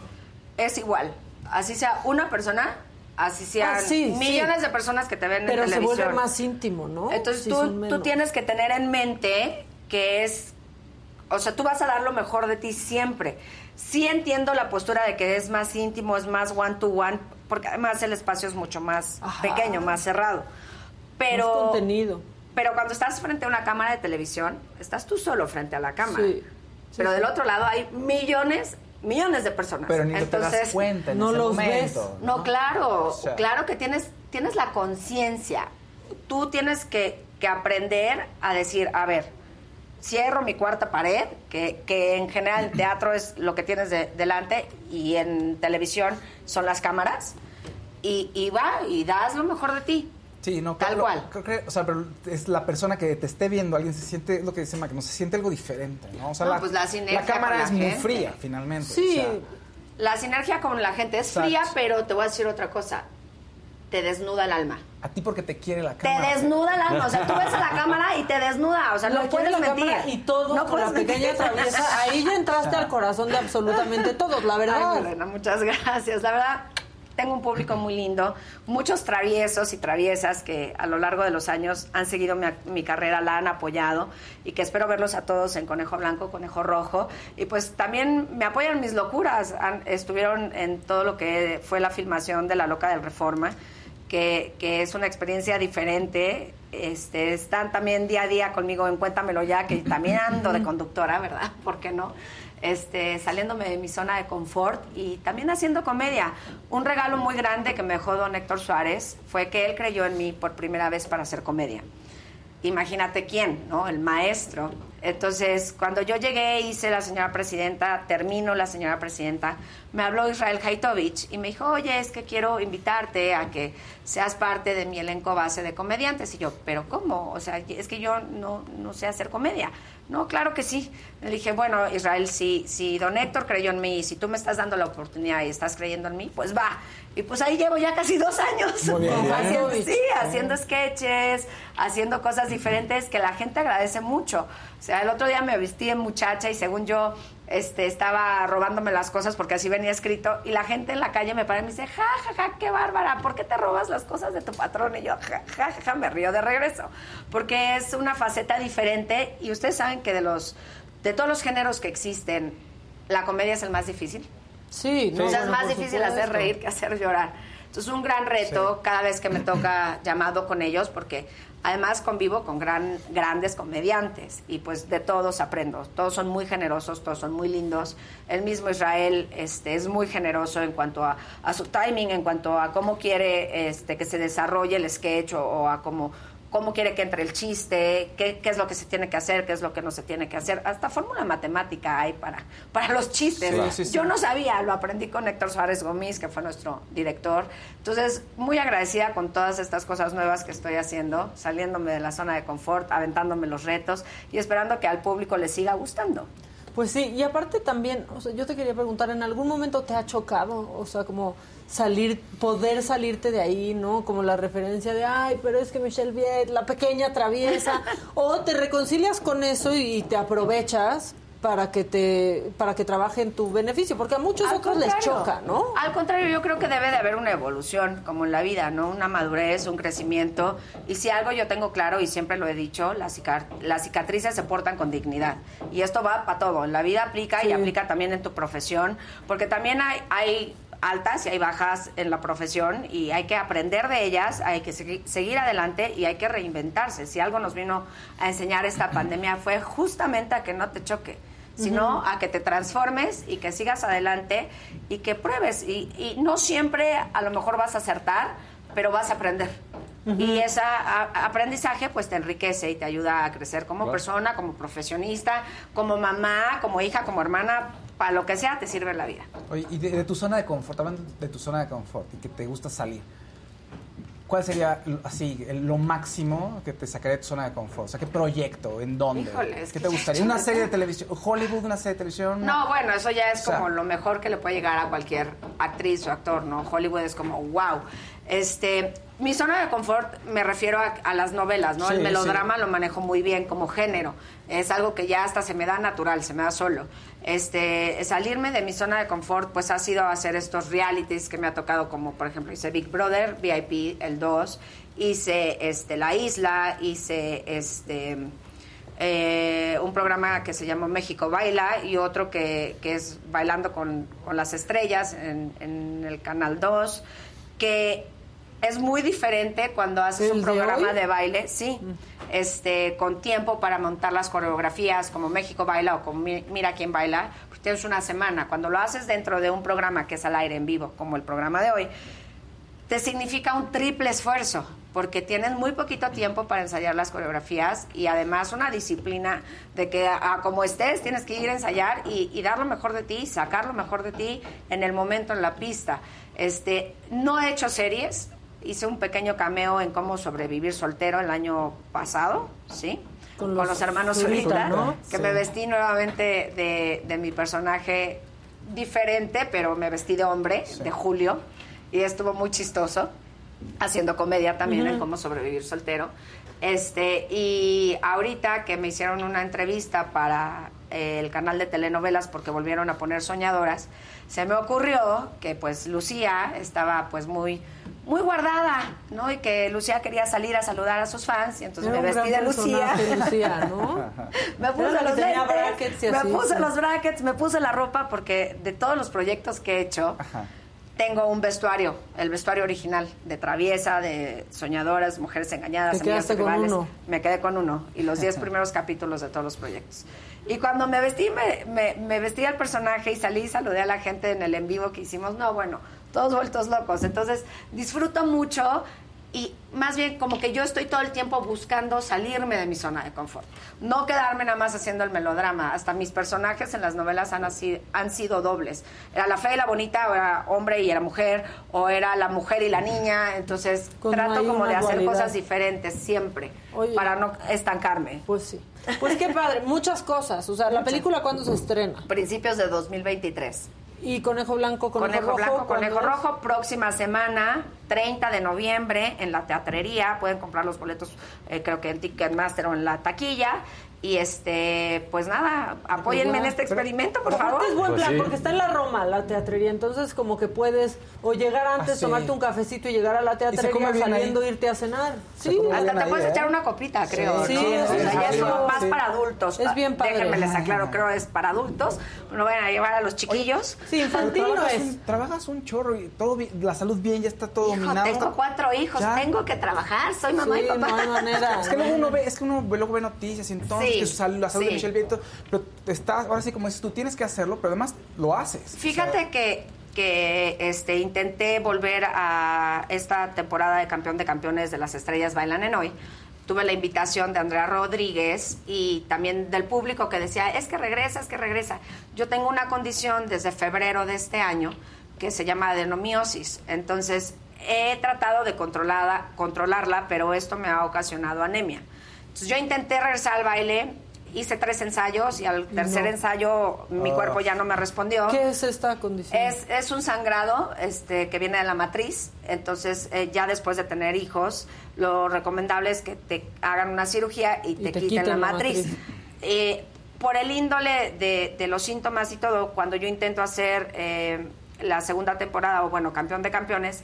es igual. Así sea una persona, así sean Ah, sí, millones sí. de personas que te ven pero en se televisión. vuelve más íntimo, ¿no? Entonces Sí, tú, tú tienes que tener en mente que es, o sea, tú vas a dar lo mejor de ti siempre. Sí entiendo la postura de que es más íntimo, es más one to one, porque además el espacio es mucho más Ajá. pequeño, más cerrado. Pero, Más contenido. pero cuando estás frente a una cámara de televisión, estás tú solo frente a la cámara. Sí. Sí, pero sí. del otro lado hay millones, millones de personas. Pero ni te das Entonces, cuenta en no ese los momento. no, claro, O sea- claro que tienes, tienes la conciencia. Tú tienes que, que aprender a decir, a ver, cierro mi cuarta pared, que, que en general en teatro es lo que tienes de- delante y en televisión son las cámaras, y, y va y das lo mejor de ti. Sí, no, Tal cual. Creo que, o sea, pero es la persona que te esté viendo, alguien se siente, lo que dice Mac, no se siente algo diferente, ¿no? O sea, No, la, pues la cámara la es muy fría, finalmente. Sí, o sea, La sinergia con la gente es Exacto. fría, pero te voy a decir otra cosa, te desnuda el alma. a ti porque te quiere la Te cámara. desnuda el alma, o sea, tú ves a la cámara y te desnuda, o sea, Lo no puedes mentir. y todo no con la pequeña mentir. traviesa. Ahí ya entraste al corazón de absolutamente todos, la verdad. Ay, muchas gracias. La verdad, tengo un público muy lindo, muchos traviesos y traviesas que a lo largo de los años han seguido mi, mi carrera, la han apoyado y que espero verlos a todos en Conejo Blanco, Conejo Rojo. Y pues también me apoyan mis locuras. Han- estuvieron en todo lo que fue la filmación de La Loca del Reforma. Que, es una experiencia diferente. Este, están también día a día conmigo en Cuéntamelo Ya, que también ando de conductora, ¿verdad? ¿Por qué no? Este, saliéndome de mi zona de confort y también haciendo comedia. Un regalo muy grande que me dejó don Héctor Suárez fue que él creyó en mí por primera vez para hacer comedia. Imagínate quién, ¿no? El maestro. Entonces, cuando yo llegué, hice la señora presidenta, termino la señora presidenta, me habló Israel Haitovich y me dijo, oye, es que quiero invitarte a que seas parte de mi elenco base de comediantes. Y yo, ¿pero cómo? O sea, es que yo no, no sé hacer comedia. No, claro que sí. Le dije, bueno, Israel, si, si don Héctor creyó en mí y si tú me estás dando la oportunidad y estás creyendo en mí, pues va. Y pues ahí llevo ya casi dos años. Muy bien. Haciendo- sí, haciendo sketches, haciendo cosas diferentes que la gente agradece mucho. O sea, el otro día me vestí en muchacha y según yo este, estaba robándome las cosas porque así venía escrito y la gente en la calle me para y me dice, ja, ja, ja, qué bárbara, ¿por qué te robas las cosas de tu patrón? Y yo, ja, ja, ja, ja, me río de regreso. Porque es una faceta diferente y ustedes saben que de los, de todos los géneros que existen, la comedia es el más difícil. Sí, no, o sea, es más difícil hacer supuesto. reír que hacer llorar. Entonces, un gran reto cada vez que me toca llamado con ellos, porque además convivo con gran, grandes comediantes y pues de todos aprendo. Todos son muy generosos, todos son muy lindos. El mismo Israel este, es muy generoso en cuanto a, a su timing, en cuanto a cómo quiere este, que se desarrolle el sketch o, o a cómo cómo quiere que entre el chiste, qué, qué es lo que se tiene que hacer, qué es lo que no se tiene que hacer. Hasta fórmula matemática hay para, para los chistes. Sí, sí, sí. Yo no sabía, lo aprendí con Héctor Suárez Gómez, que fue nuestro director. Entonces, muy agradecida con todas estas cosas nuevas que estoy haciendo, saliéndome de la zona de confort, aventándome los retos y esperando que al público le siga gustando. Pues sí, y aparte también, o sea, yo te quería preguntar, ¿en algún momento te ha chocado? O sea, como salir, poder salirte de ahí, ¿no? Como la referencia de, ay, pero es que Michelle Viet, la pequeña traviesa, o te reconcilias con eso y te aprovechas para que te para que trabaje en tu beneficio, porque a muchos Al otros les choca, ¿no? Al contrario, yo creo que debe de haber una evolución, como en la vida, ¿no? Una madurez, un crecimiento. Y si algo yo tengo claro, y siempre lo he dicho, las, las cicatrices se portan con dignidad. Y esto va para todo. En la vida aplica y aplica también en tu profesión, porque también hay, hay altas y hay bajas en la profesión y hay que aprender de ellas, hay que segui- seguir adelante y hay que reinventarse. Si algo nos vino a enseñar esta pandemia fue justamente a que no te choque, sino a que te transformes y que sigas adelante y que pruebes. Y, y no siempre a lo mejor vas a acertar, pero vas a aprender. Y ese aprendizaje pues te enriquece y te ayuda a crecer como Claro. persona, como profesionista, como mamá, como hija, como hermana, para lo que sea te sirve la vida. Oye, y de, de tu zona de confort, hablando de tu zona de confort y que te gusta salir, ¿cuál sería lo- así lo máximo que te sacaría de tu zona de confort? O sea, ¿qué proyecto? ¿En dónde? Híjole, es ¿Qué que te gustaría? ¿Una serie de televisión? ¿Hollywood, una serie de televisión? No, bueno, eso ya es O sea- como lo mejor que le puede llegar a cualquier actriz o actor, ¿no? Hollywood es como, wow. Este, mi zona de confort me refiero a, a las novelas, ¿no? Sí, El sí. melodrama lo manejo muy bien como género. Es algo que ya hasta se me da natural, se me da solo. Este, salirme de mi zona de confort, pues ha sido hacer estos realities que me ha tocado, como por ejemplo hice Big Brother, VIP, el 2, hice este, La Isla, hice este eh, un programa que se llama México Baila y otro que, que es Bailando con, con las Estrellas en, en el Canal 2, que es muy diferente cuando haces ¿El un programa de baile, sí, este, con tiempo para montar las coreografías como México Baila o como Mi- Mira quién baila, pues tienes una semana. Cuando lo haces dentro de un programa que es al aire en vivo, como el programa de hoy, te significa un triple esfuerzo, porque tienes muy poquito tiempo para ensayar las coreografías y además una disciplina de que a, a como estés tienes que ir a ensayar y, y dar lo mejor de ti, sacar lo mejor de ti en el momento en la pista. Este, no he hecho series, hice un pequeño cameo en cómo sobrevivir soltero el año pasado, ¿sí? Con Con los hermanos Zurita, ¿no? que Sí. me vestí nuevamente de, de mi personaje diferente, pero me vestí de hombre, de Julio, y estuvo muy chistoso, haciendo comedia también en cómo sobrevivir soltero. Este, y ahorita que me hicieron una entrevista para eh, el canal de telenovelas porque volvieron a poner soñadoras, se me ocurrió que pues Lucía estaba pues muy muy guardada, ¿no? Y que Lucía quería salir a saludar a sus fans y entonces Era me vestí de Lucía. personaje, Lucía, ¿no? Me puse los lentes, brackets y me así, puse sí. los brackets, me puse la ropa porque de todos los proyectos que he hecho, Ajá. tengo un vestuario, el vestuario original de Traviesa, de Soñadoras, Mujeres Engañadas, Te Amigas y quedaste con Rivales. uno. Me quedé con uno y los 10 primeros capítulos de todos los proyectos. Y cuando me vestí, me, me, me vestí al personaje y salí y saludé a la gente en el en vivo que hicimos. No, bueno, todos vueltos locos. Entonces, disfruto mucho y más bien como que yo estoy todo el tiempo buscando salirme de mi zona de confort. No quedarme nada más haciendo el melodrama. Hasta mis personajes en las novelas han, así- han sido dobles. Era la fea y la bonita, o era hombre y era mujer, o era la mujer y la niña. Entonces Como trato como de hacer dualidad. cosas diferentes siempre Oye. para no estancarme. Pues sí. Pues qué padre, muchas cosas. O sea, ¿la película cuándo se estrena? Principios de 2023. ¿Y Conejo Blanco, Conejo, Conejo, Rojo? Blanco, ¿cuándo Conejo es? Rojo, próxima semana, 30 de noviembre, en la teatrería. Pueden comprar los boletos, eh, creo que en Ticketmaster o en la taquilla. Y este, pues nada, apóyenme en este experimento, por favor. Es buen Pues plan, sí. porque está en la Roma, la teatrería, entonces como que puedes o llegar antes, Ah, sí. tomarte un cafecito y llegar a la teatrería saliendo ahí. irte a cenar. Se Sí, Hasta te ahí, puedes ¿eh? echar una copita, creo. Sí, ¿no? sí, O sea, sí, ya es sí. más Sí. para adultos. Es bien padre. Déjenme les aclaro, creo es para adultos. No vayan a llevar a los chiquillos. sí, infantil no trabajas es. Un, trabajas un chorro y todo bien, la salud bien, ya está todo Hijo, dominado. tengo cuatro hijos, Ya. tengo que trabajar, soy mamá Sí, y papá. no hay manera. Es que luego uno ve, es que uno ve- luego ve noticias y entonces Sí, que su salud- la salud sí. de Michelle Vieto, pero estás, ahora sí como dices, tú tienes que hacerlo, pero además lo haces. Fíjate que, que este, intenté volver a esta temporada de Campeón de Campeones de las Estrellas Bailan en Hoy. Tuve la invitación de Andrea Rodríguez y también del público que decía, es que regresa, es que regresa. Yo tengo una condición desde febrero de este año que se llama adenomiosis. Entonces, he tratado de controlada, controlarla, pero esto me ha ocasionado anemia. Entonces, yo intenté regresar al baile, hice tres ensayos y al tercer No. ensayo mi Ah. cuerpo ya no me respondió. ¿Qué es esta condición? Es, es un sangrado este, que viene de la matriz, entonces eh, ya después de tener hijos, lo recomendable es que te hagan una cirugía y te, quiten, la, matriz. Eh, por el índole de, de los síntomas y todo, cuando yo intento hacer eh, la segunda temporada, o bueno, campeón de campeones,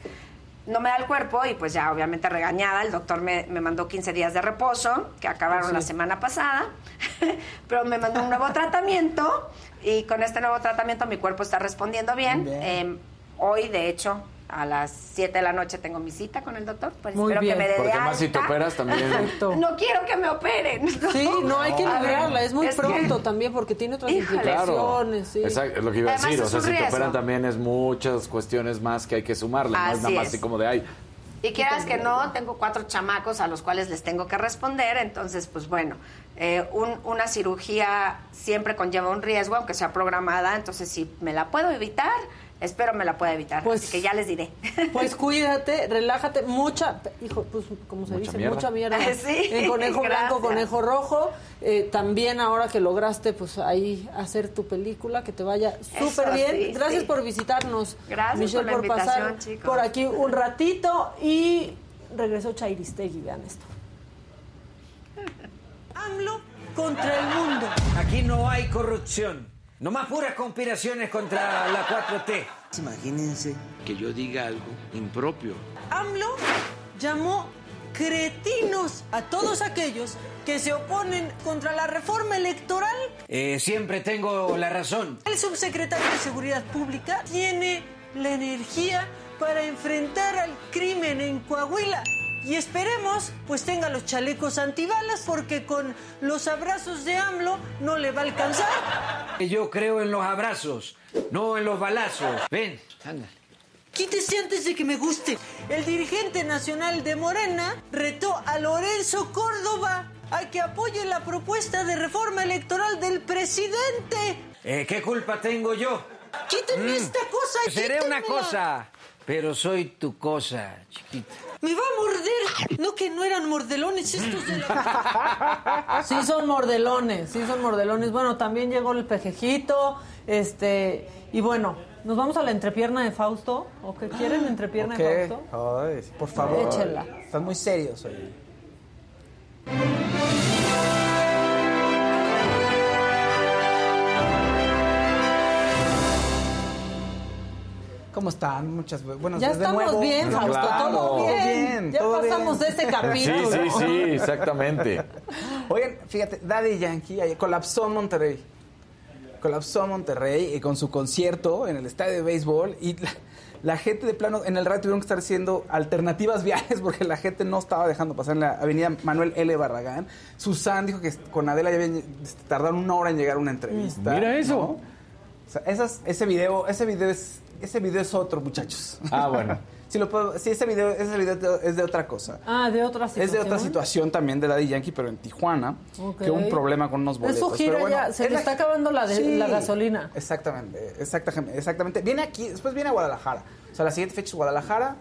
no me da el cuerpo y pues ya obviamente regañada, el doctor me, me mandó 15 días de reposo, que acabaron la semana pasada, pero me mandó un nuevo tratamiento y con este nuevo tratamiento mi cuerpo está respondiendo bien. Bien. Eh, Hoy, de hecho, a las 7 de la noche tengo mi cita con el doctor. Pues Muy espero bien. que me dé de Porque además si te operas también... Perfecto. No quiero que me operen. Sí, no hay que A ver, librarla, es muy es que- pronto también porque tiene otras implicaciones. sí. exacto, es lo que iba a decir. O sea, si te operan también es muchas cuestiones más que hay que sumarle. no es nada más es. así como de ay. Y quieras que no, tengo cuatro chamacos a los cuales les tengo que responder, entonces, pues bueno, eh, un- una cirugía siempre conlleva un riesgo, aunque sea programada, entonces si me la puedo evitar, espero me la pueda evitar, Pues- así que ya les diré. Pues cuídate, relájate, mucha, hijo, pues como se Mucha dice, mierda. mucha mierda. Sí, en conejo blanco, conejo rojo. Eh, también ahora que lograste, pues ahí hacer tu película, que te vaya súper bien. sí, Gracias sí. por visitarnos. Gracias Michelle, por la pasar invitación, chicos. por aquí un ratito y regresó Chairistegui, vean esto. AMLO contra el mundo. Aquí no hay corrupción. Nomás puras conspiraciones contra la 4T. Imagínense que yo diga algo impropio. AMLO llamó cretinos a todos aquellos que se oponen contra la reforma electoral. Eh, siempre tengo la razón. El subsecretario de Seguridad Pública tiene la energía para enfrentar al crimen en Coahuila. Y esperemos, pues tenga los chalecos antibalas, porque con los abrazos de AMLO no le va a alcanzar. Yo creo en los abrazos, no en los balazos. Ven, ándale. Quítese antes de que me guste. El dirigente nacional de Morena retó a Lorenzo Córdoba a que apoye la propuesta de reforma electoral del presidente. Eh, ¿Qué culpa tengo yo? Quítenme esta cosa. Seré una cosa, pero soy tu cosa, chiquita. Me va a morder. No que no eran mordelones estos de la... Sí son mordelones, sí son mordelones. Bueno, también llegó el pejejito, este... Y bueno, ¿nos vamos a la entrepierna de Fausto? ¿O qué quieren, entrepierna Ok. de Fausto? Ay, por favor. Échela. Están muy serios hoy. ¿Cómo están? Muchas buenos Ya estamos nuevo. bien, Fausto, Claro. todo bien. ya todo pasamos bien. de este Sí, capítulo. sí, sí, exactamente. Oigan, fíjate, Daddy Yankee colapsó en Monterrey. Colapsó en Monterrey y con su concierto en el estadio de béisbol y la, la gente de plano en el radio tuvieron que estar haciendo alternativas viales porque la gente no estaba dejando pasar en la avenida Manuel L. Barragán. Susan dijo que con Adela ya habían tardaron una hora en llegar a una entrevista. Mira eso. ¿no? O sea, esas- ese video, ese video es, ese video es otro, muchachos. Ah, bueno. sí, lo puedo, sí, ese video, ese video es de otra cosa. Ah, de otra Es situación. de otra situación también de Daddy Yankee, pero en Tijuana, que hubo un problema con unos Es boletos. su gira pero bueno, ya, se es le la- está acabando la, de- la gasolina. Exactamente, exactamente, exactamente. Viene aquí, después viene a Guadalajara. O sea, la siguiente fecha es Guadalajara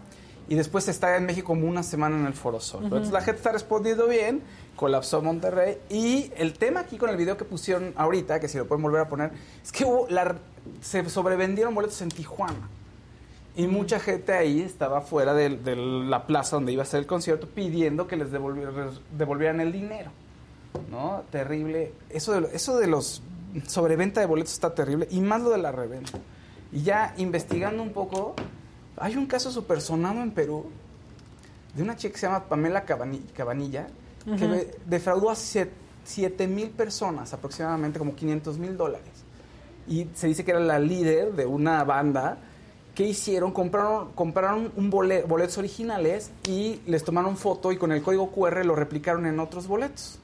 y después está en México como una semana en el Foro Sol. Entonces la gente está respondiendo bien, colapsó Monterrey y el tema aquí con el video que pusieron ahorita, que si lo pueden volver a poner, es que hubo la, se sobrevendieron boletos en Tijuana. Y mucha gente ahí estaba fuera de, la plaza donde iba a ser el concierto pidiendo que les devolvieran, el dinero. ¿No? Terrible. Eso de, eso de los sobreventa de boletos está terrible. Y más lo de la reventa. Y ya investigando un poco, hay un caso súper sonado en Perú de una chica que se llama Pamela Que defraudó a 7 mil personas, aproximadamente como 500 mil dólares. Y se dice que era la líder de una banda. ¿Qué hicieron? Compraron, compraron un bole- boletos originales y les tomaron foto y con el código QR lo replicaron en otros boletos.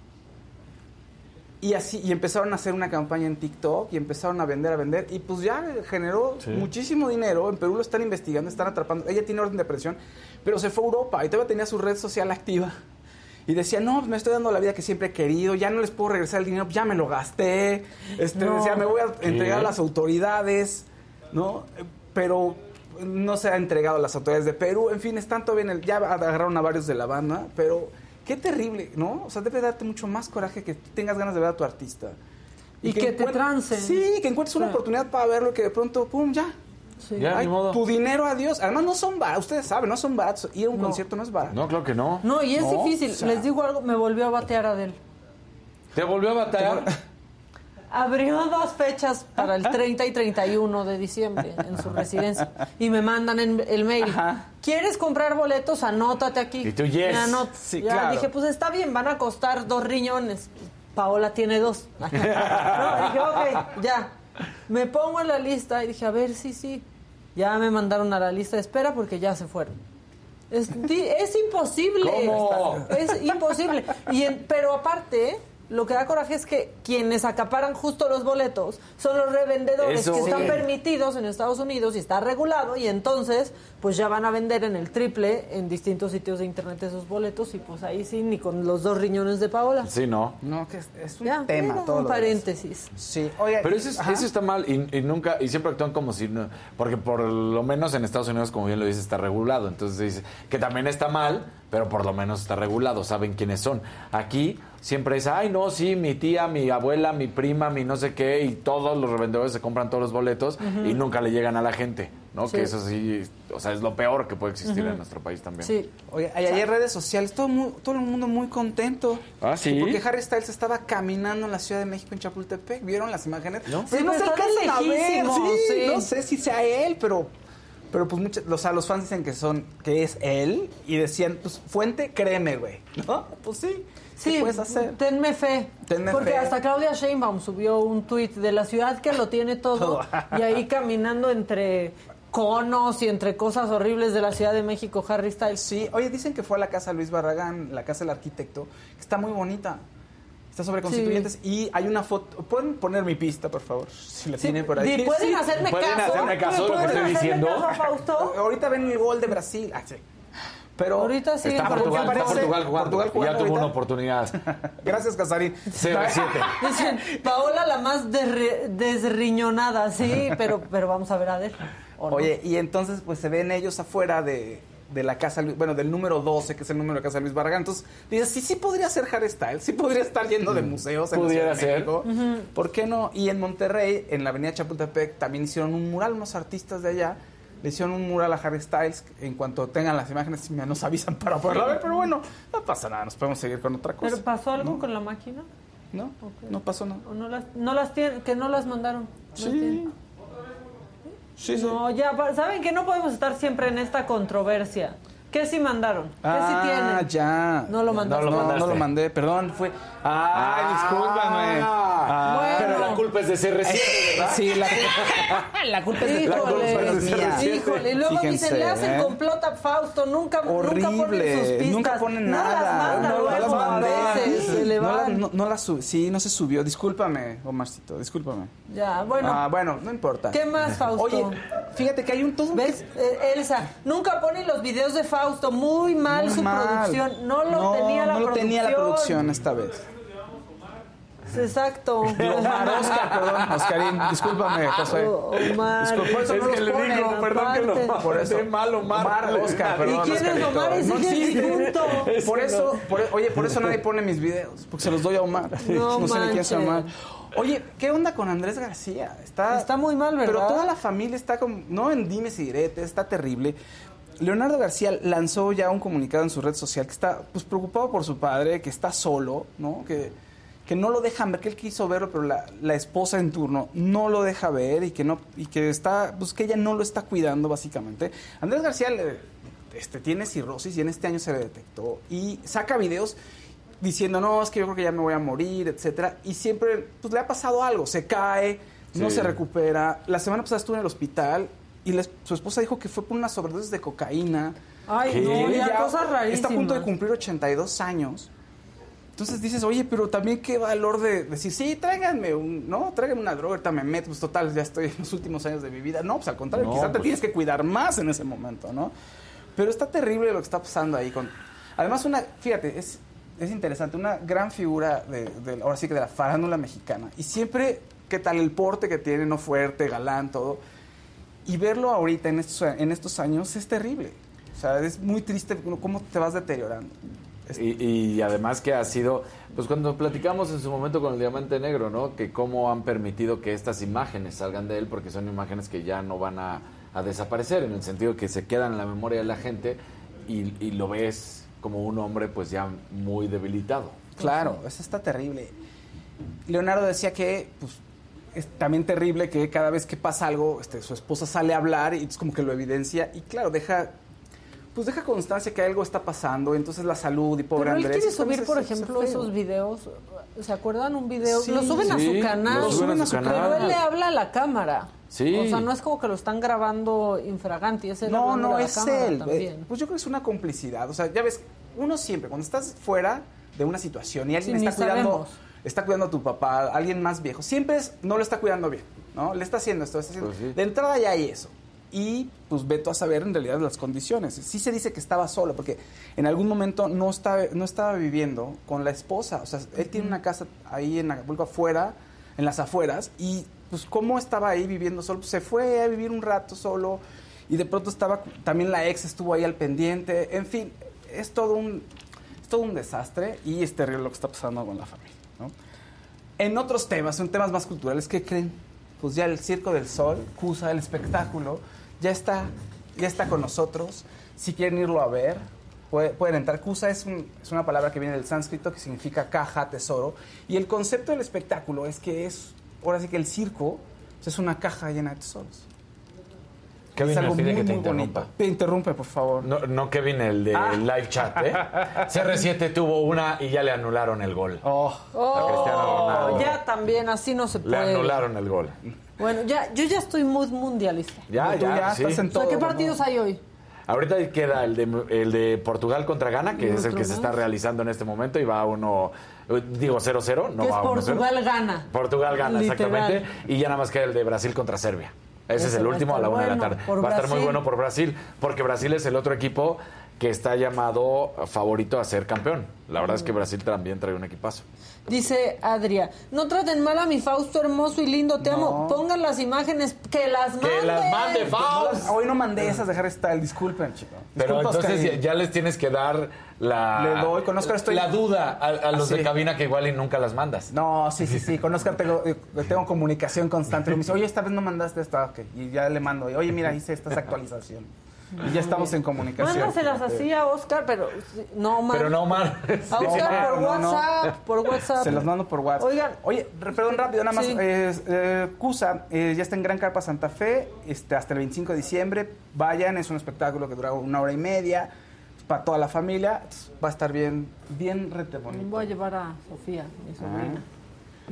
Y así, y empezaron a hacer una campaña en TikTok y empezaron a vender, a vender. Y pues ya generó Sí. muchísimo dinero. En Perú lo están investigando, están atrapando. Ella tiene orden de presión, pero se fue a Europa y todavía tenía su red social activa. Y decía, no, pues me estoy dando la vida que siempre he querido, ya no les puedo regresar el dinero, ya me lo gasté. Este, No. Decía, me voy a entregar a las autoridades, ¿no? Pero no se ha entregado a las autoridades de Perú. En fin, están todavía en el... Ya agarraron a varios de la banda, pero qué terrible, ¿no? O sea, debe darte mucho más coraje que tengas ganas de ver a tu artista. Y que te encuent- trancen. Sí, que encuentres una Claro. oportunidad para verlo y que de pronto, pum, ya. Sí. Ya, Ay, ni modo. tu dinero, adiós. Además, no son baratos. Ustedes saben, no son baratos. Ir a un No. concierto no es barato. No, claro que no. No, y es No, difícil. o sea- Les digo algo, me volvió a batear Adel. ¿Te volvió a batallar? Abrió dos fechas para el 30 y 31 de diciembre en su residencia. Y me mandan en el mail. Ajá. ¿Quieres comprar boletos? Anótate aquí. Y tú, yes. Me anoto. Sí, ya claro. dije, pues está bien, van a costar dos riñones. Paola tiene dos. no, dije, ok, ya. Me pongo en la lista y dije, a ver, sí, sí. Ya me mandaron a la lista de espera porque ya se fueron. Es, imposible. ¿Cómo? Es imposible. Y en- pero aparte, lo que da coraje es que quienes acaparan justo los boletos son los revendedores Eso que están permitidos en Estados Unidos y está regulado y entonces pues ya van a vender en el triple en distintos sitios de internet esos boletos y pues ahí sí ni con los dos riñones de Paola. Sí, ¿no? No, que es, es un Ya, tema todo. un paréntesis. Sí, oye. Pero eso, eso está mal y, y nunca y siempre actúan como si no, porque por lo menos en Estados Unidos como bien lo dice está regulado entonces dice que también está mal pero por lo menos está regulado saben quiénes son aquí siempre es ay no sí mi tía mi abuela mi prima mi no sé qué y todos los revendedores se compran todos los boletos y nunca le llegan a la gente no Sí. que eso sí o sea es lo peor que puede existir en nuestro país también Sí. Oye, hay redes sociales, todo, mu- todo el mundo muy contento. Ah, ¿sí? Porque Harry Styles estaba caminando en la Ciudad de México, en Chapultepec. ¿Vieron las imágenes? ¿No? Pero Sí, no se está alcanzan a ver. lejísimos, Sí, sí. No sé si sea él, pero... Pero pues muchos, o sea, los fans dicen que son, que es él y decían, pues fuente, créeme, güey, ¿no? Pues sí, Sí, ¿qué puedes hacer? tenme fe. Tenme porque fe. hasta Claudia Sheinbaum subió un tuit de la ciudad que lo tiene todo Todo. y ahí caminando entre conos y entre cosas horribles de la Ciudad de México, Harry Styles. Sí, oye, dicen que fue a la casa Luis Barragán, la casa del arquitecto, que está muy bonita. Está sobre constituyentes y hay una foto. ¿Pueden poner mi pista, por favor? Si la Sí, tienen por ahí. ¿Pueden hacerme ¿Pueden caso? hacerme caso de lo que ¿Pueden estoy hacerme diciendo? caso a Fausto? Ahorita ven el gol de Brasil. Ah, sí. Pero Ahorita sí, está Portugal, ¿qué está parece? Portugal jugando Portugal ya tuvo ahorita. una oportunidad Gracias, Casarín. 0-7 Dicen, Paola la más desriñonada, sí, pero, pero vamos a ver a ver. Oye, y entonces pues se ven ellos afuera de, de la casa, Luis- bueno, del número 12, que es el número de casa Luis Barragán. Entonces dices, sí, sí podría ser Harry Styles, sí podría estar yendo de museos. en Pudiera de ser. México. ¿Por qué no? Y en Monterrey, en la avenida Chapultepec, también hicieron un mural, unos artistas de allá. Le hicieron un mural a Harry Styles. En cuanto tengan las imágenes, nos avisan para poderlo ver. Pero bueno, no pasa nada, nos podemos seguir con otra cosa. ¿Pero pasó algo con la máquina? ¿No? No pasó nada. ¿O no las, no las tienen, que no las mandaron? ¿No las tienen? Sí, sí. No, ya, ¿saben que no podemos estar siempre en esta controversia? ¿Qué sí mandaron? ¿Qué ah, sí tienen? ya. No lo mandaste. No, lo mandé, perdón. Fue. Ay, discúlpame. Ah, Bueno. pero la culpa es de CR7 ¿verdad? Sí, la, la culpa es de Híjole, la culpa es mía. híjole. Y luego Fíjense, dicen, le hacen ¿eh? complot a Fausto, nunca, nunca ponen sus Horrible, pistas. nunca ponen No las nada. manda no, no, las- van. no, no las sub- sí, no se subió. Discúlpame, Omarcito, discúlpame. Ya, bueno. ah, bueno, no importa. ¿Qué más, Fausto? Oye, fíjate que hay un todo ¿Ves? Eh, Elsa, nunca ponen los videos de Fausto. Muy mal Muy su mal. producción. No lo tenía la no lo producción. tenía la producción esta vez. Exacto. Omar, Oscar, perdón, Oscarín, discúlpame, José. O- Omar. Disculpa, eso Es no que le digo, perdón que lo. Por eso. mal, Omar. Omar, Oscar, ¿Y perdón, quién es. Omar? Ese No es existe. difunto. Por eso, por- oye, por eso nadie pone mis videos, porque se los doy a Omar. No sé ni quién es. Omar. Oye, ¿qué onda con Andrés García? Está, Está muy mal, ¿verdad? Pero toda la familia está como, no en dimes y diretes, está terrible. Leonardo García lanzó ya un comunicado en su red social que está pues, preocupado por su padre, que está solo, ¿no? Que, que no lo dejan ver, que él quiso verlo, pero la, la esposa en turno no lo deja ver y que no y que está, pues que ella no lo está cuidando básicamente. Andrés García le- este, tiene cirrosis y en este año se le detectó y saca videos diciendo, no, es que yo creo que ya me voy a morir, etcétera, y siempre pues le ha pasado algo, se cae, no Sí. se recupera. La semana pasada estuvo en el hospital y su esposa dijo que fue por una sobredosis de cocaína. Ay, ¿Qué? no, Y ya, ya cosas rarísimas. Está a punto de cumplir 82 años. Entonces dices, oye, pero también qué valor de decir, sí, tráiganme un, ¿no? Tráiganme una droga, ahorita me meto, pues total, ya estoy en los últimos años de mi vida. No, pues al contrario, No, quizá te pues- tienes que cuidar más en ese momento, ¿no? Pero está terrible lo que está pasando ahí con... Además, una, fíjate, es, es interesante, una gran figura de, de- ahora sí que de la farándula mexicana. Y siempre, ¿qué tal el porte que tiene, no fuerte, galán, todo? Y verlo ahorita en estos, en estos años es terrible. O sea, es muy triste cómo te vas deteriorando. Y, y además que ha sido, pues cuando platicamos en su momento con el Diamante Negro, ¿no? Que cómo han permitido que estas imágenes salgan de él, porque son imágenes que ya no van a, a desaparecer, en el sentido que se quedan en la memoria de la gente y, y lo ves como un hombre pues ya muy debilitado. Claro, eso está terrible. Leonardo decía que pues, es también terrible que cada vez que pasa algo, este, su esposa sale a hablar y es como que lo evidencia y claro, deja pues deja constancia que algo está pasando, entonces la salud y pobre Pero él Andrés. quiere subir, por ejemplo, esos videos. ¿Se acuerdan un video? Sí, lo suben a su canal. lo suben a su Pero canal. él le habla a la cámara. Sí. O sea, no es como que lo están grabando infraganti. Es él No, no, a la es él. También. Pues yo creo que es una complicidad. O sea, ya ves, uno siempre, cuando estás fuera de una situación y alguien Sí, está cuidando, sabemos. está cuidando a tu papá, alguien más viejo, siempre es, no lo está cuidando bien, ¿no? Le está haciendo esto, está haciendo. Pues sí. De entrada ya hay eso. Y pues veto a saber en realidad las condiciones. Sí se dice que estaba solo, porque en algún momento no estaba, no estaba viviendo con la esposa. O sea, él tiene una casa ahí en Acapulco afuera, en las afueras, y pues cómo estaba ahí viviendo solo, pues se fue a vivir un rato solo, y de pronto estaba, también la ex estuvo ahí al pendiente, en fin, es todo un, es todo un desastre y es terrible lo que está pasando con la familia. En otros temas, en temas más culturales, ¿qué creen? Pues ya el Circo del Sol, CUSA, el espectáculo, ya está, ya está con nosotros. Si quieren irlo a ver, puede- pueden entrar. CUSA es, un- es una palabra que viene del sánscrito que significa caja, tesoro. Y el concepto del espectáculo es que es, ahora sí que el circo pues, es una caja llena de tesoros. Kevin es algo muy, que te muy interrumpa. bonito. Te interrumpe, por favor. No, no Kevin, el de Ah. live chat, ¿eh? CR7 tuvo una y ya le anularon el gol. Oh, A Cristiano Oh, Ronaldo. ya también, así no se Le puede. anularon el gol. Bueno, ya, yo ya estoy muy mundialista. Ya, Tú ya, ya sí. estás en O sea, todo. ¿qué ¿no? partidos hay hoy? Ahorita queda el de, el de Portugal contra Ghana, que es el que se está realizando en este momento y va a uno, eh, digo 0-0, no va a 1-0. Portugal gana. Portugal gana, Literal. exactamente. Y ya nada más queda el de Brasil contra Serbia. Ese, es el último a la una de la tarde. Va a estar muy bueno por Brasil, porque Brasil es el otro equipo que está llamado favorito a ser campeón. La verdad es que Brasil también trae un equipazo. Dice Adria, no traten mal a mi Fausto hermoso y lindo, te amo. Pongan las imágenes, que las manden. ¡Que las mande, Faust! Hoy no mandé esas de Harry Styles, disculpen, chicos. Pero entonces ya, ya les tienes que dar la, Le doy, con Oscar estoy- la duda a, a los Ah, de cabina que igual y nunca las mandas. No, sí, sí, sí. Con Oscar tengo, eh, tengo comunicación constante. Me dice, oye, esta vez no mandaste esto. Ah, ok. Y ya le mando, oye, mira, hice esta actualización. Y ya estamos en comunicación. Mándaselas así a Oscar, pero no, Omar. Pero no, Omar. A Oscar por No, no. WhatsApp, por WhatsApp. Se las mando por WhatsApp. Oigan. Oye, perdón, rápido, nada más. Sí. eh, eh, CUSA eh, ya está en Gran Carpa Santa Fe este, hasta el 25 de diciembre. Vayan, es un espectáculo que dura una hora y media para toda la familia. Va a estar bien, bien rete bonito. Voy a llevar a Sofía, Ah. mi sobrina.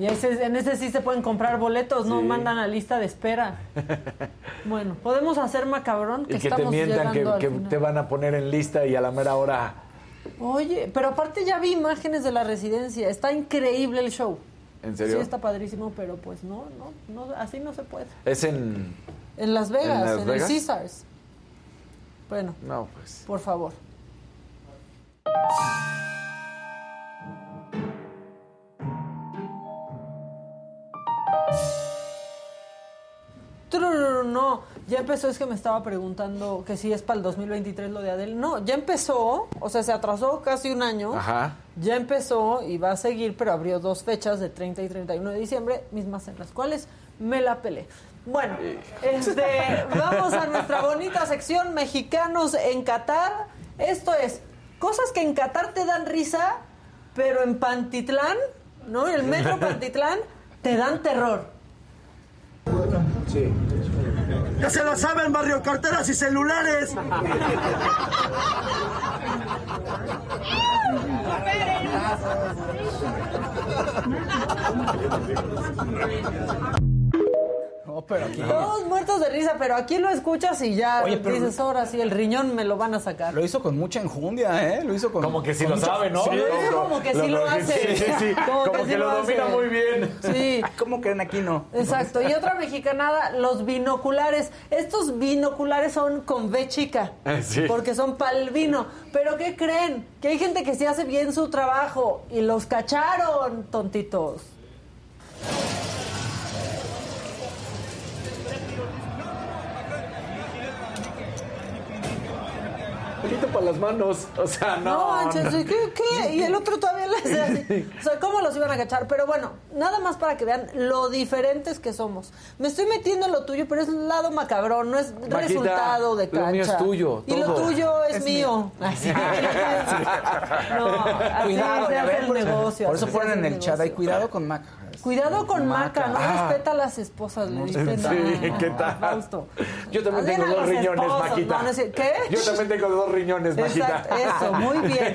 Y ese- en ese sí se pueden comprar boletos, no Sí. mandan a lista de espera. Bueno, podemos hacer macabrón que Y que te estamos mientan que, que te van a poner en lista y a la mera hora. Oye, pero aparte ya vi imágenes de la residencia, está increíble el show. ¿En serio? Sí, está padrísimo, pero pues no, no, no así no se puede. Es en. En Las Vegas, en, Las Vegas? el Caesars. Bueno, No, pues. por favor. Ya empezó, es que me estaba preguntando que si es para el 2023 lo de Adele. No, ya empezó, o sea, se atrasó casi un año. Ajá. Ya empezó y va a seguir, pero abrió dos fechas de 30 y 31 de diciembre, mismas en las cuales me la pelé. Bueno, este, vamos a nuestra bonita sección Mexicanos en Qatar. Esto es cosas que en Qatar te dan risa, pero en Pantitlán, ¿no? En el metro Pantitlán, te dan terror. Ya se la saben, barrio, carteras y celulares. No, pero aquí. Todos muertos de risa, pero aquí lo escuchas y ya Oye, pero- dices, ahora sí, el riñón me lo van a sacar. Lo hizo con mucha enjundia, ¿eh? Lo hizo con. Como que si con lo mucha- sabe, ¿no? Sí, Lo dice como que sí lo hace. Sí, sí, sí. Como Como, que que, sí lo, lo domina hace. muy bien. Sí. ¿Cómo creen aquí no? Exacto. Y otra mexicanada, los binoculares. Estos binoculares son con B chica. Eh, sí. Porque son para el vino. Pero ¿qué creen? Que hay gente que sí hace bien su trabajo. Y los cacharon, tontitos. Pelito para las manos. O sea, no. No, manches, no. ¿qué, qué? Y el otro todavía le hace así. O sea, ¿cómo los iban a cachar? Pero bueno, nada más para que vean lo diferentes que somos. Me estoy metiendo en lo tuyo, pero es el lado macabrón, no es Maquita, resultado de lo cancha. mío es tuyo, Y lo tuyo es, Es mío. Así. No, así Cuidado, se hace el por, negocio. por eso ponen en el chat, hay cuidado con Maca. Cuidado con Maca, no Ah. respeta a las esposas, le diste Sí. ¿qué tal? Fausto. Yo también tengo dos riñones, Maquita. no. ¿Qué? Yo también tengo dos riñones, Maquita. Exacto, eso, muy bien.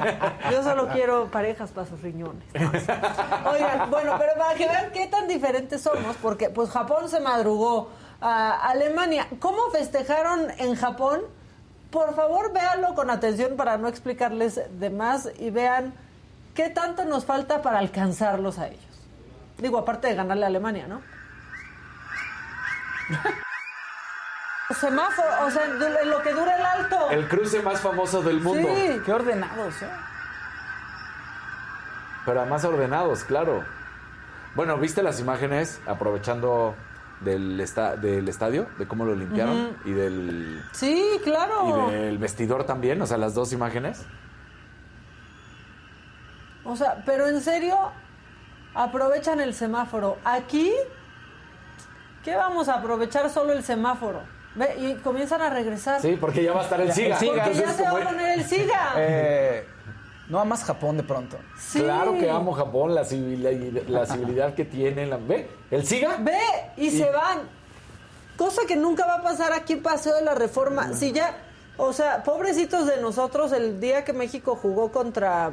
Yo solo quiero parejas para sus riñones. Oigan, bueno, pero para que vean qué tan diferentes somos, porque pues Japón se madrugó a Alemania. ¿Cómo festejaron en Japón? Por favor, véanlo con atención para no explicarles de más y vean qué tanto nos falta para alcanzarlos a ellos. Digo, aparte de ganarle a Alemania, ¿no? Semáforo, o sea, lo que dura el alto. El cruce más famoso del mundo. Sí. Qué ordenados, ¿eh? Pero más ordenados, claro. Bueno, ¿viste las imágenes aprovechando del, esta- del estadio? De cómo lo limpiaron y del Sí, claro. y del vestidor también, o sea, las dos imágenes. O sea, pero en serio, aprovechan el semáforo. Aquí, ¿qué vamos a aprovechar solo el semáforo? Ve, y comienzan a regresar. Sí, porque ya va a estar el SIGA. el SIGA. Porque ya se va a como- poner el SIGA. Eh, no amas Japón de pronto. Sí. Claro que amo Japón, la civilidad, la civilidad que tiene. La, ¿Ve? ¿El SIGA? Ve y, se van. Cosa que nunca va a pasar aquí en Paseo de la Reforma. Si ya, o sea, pobrecitos de nosotros, el día que México jugó contra,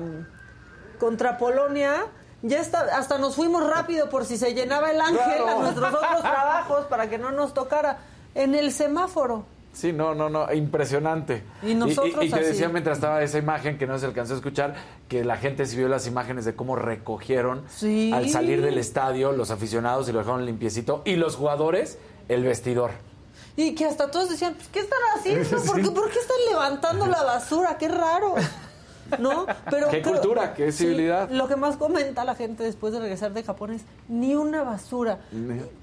contra Polonia, ya está, hasta nos fuimos rápido por si se llenaba el ángel Claro. a nuestros otros trabajos para que no nos tocara. En el semáforo. Sí, no, no, no, impresionante. Y nosotros y, que así. decía mientras estaba esa imagen que no se alcanzó a escuchar, que la gente sí vio las imágenes de cómo recogieron Sí. al salir del estadio los aficionados y lo dejaron limpiecito y los jugadores el vestidor. Y que hasta todos decían, pues, ¿qué están haciendo? ¿Por, Sí. qué, por qué están levantando la basura? ¡Qué raro! ¿No? Pero Qué cultura, qué sí, civilidad. lo que más comenta la gente después de regresar de Japón es ni una basura.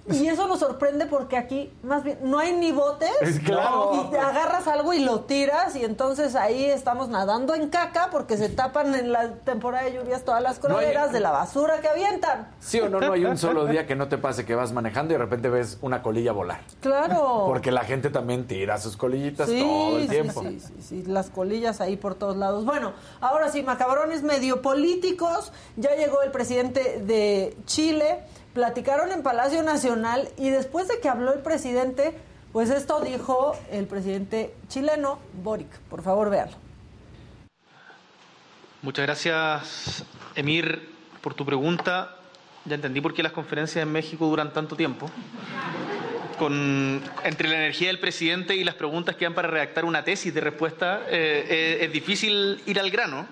Y eso nos sorprende porque aquí, más bien, no hay ni botes. Es claro. Y agarras algo y lo tiras y entonces ahí estamos nadando en caca porque se tapan en la temporada de lluvias todas las No hay- coladeras de la basura que avientan. Sí o no, no hay un solo día que no te pase que vas manejando y de repente ves una colilla volar. Claro. Porque la gente también tira sus colillitas todo el sí, tiempo. Sí, sí, sí, las colillas ahí por todos lados. Bueno, ahora sí, macabrones medio políticos. Ya llegó el presidente de Chile, platicaron en Palacio Nacional y después de que habló el presidente, pues esto dijo el presidente chileno, Boric. Por favor, véanlo. Muchas gracias, Emir, por tu pregunta. Ya entendí por qué las conferencias en México duran tanto tiempo. Con, entre la energía del presidente y las preguntas que dan para redactar una tesis de respuesta, eh, eh, es difícil ir al grano,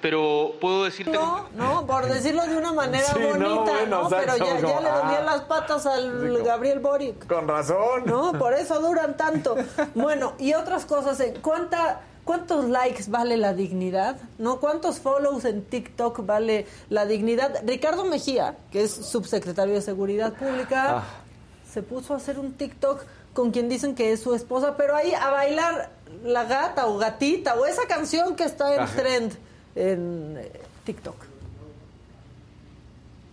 pero puedo decirte... No, no, por decirlo de una manera Sí, no, bonita, bueno, ¿no? Pero ya, ya le dolían ah. las patas al Gabriel Boric. Con razón. No, por eso duran tanto. Bueno, y otras cosas, ¿eh? ¿cuánta, ¿cuántos likes vale la dignidad? ¿No? ¿Cuántos follows en TikTok vale la dignidad? Ricardo Mejía, que es subsecretario de Seguridad Pública, Ah. Se puso a hacer un TikTok con quien dicen que es su esposa, pero ahí a bailar la gata o gatita o esa canción que está en Ajá. trend en eh, TikTok.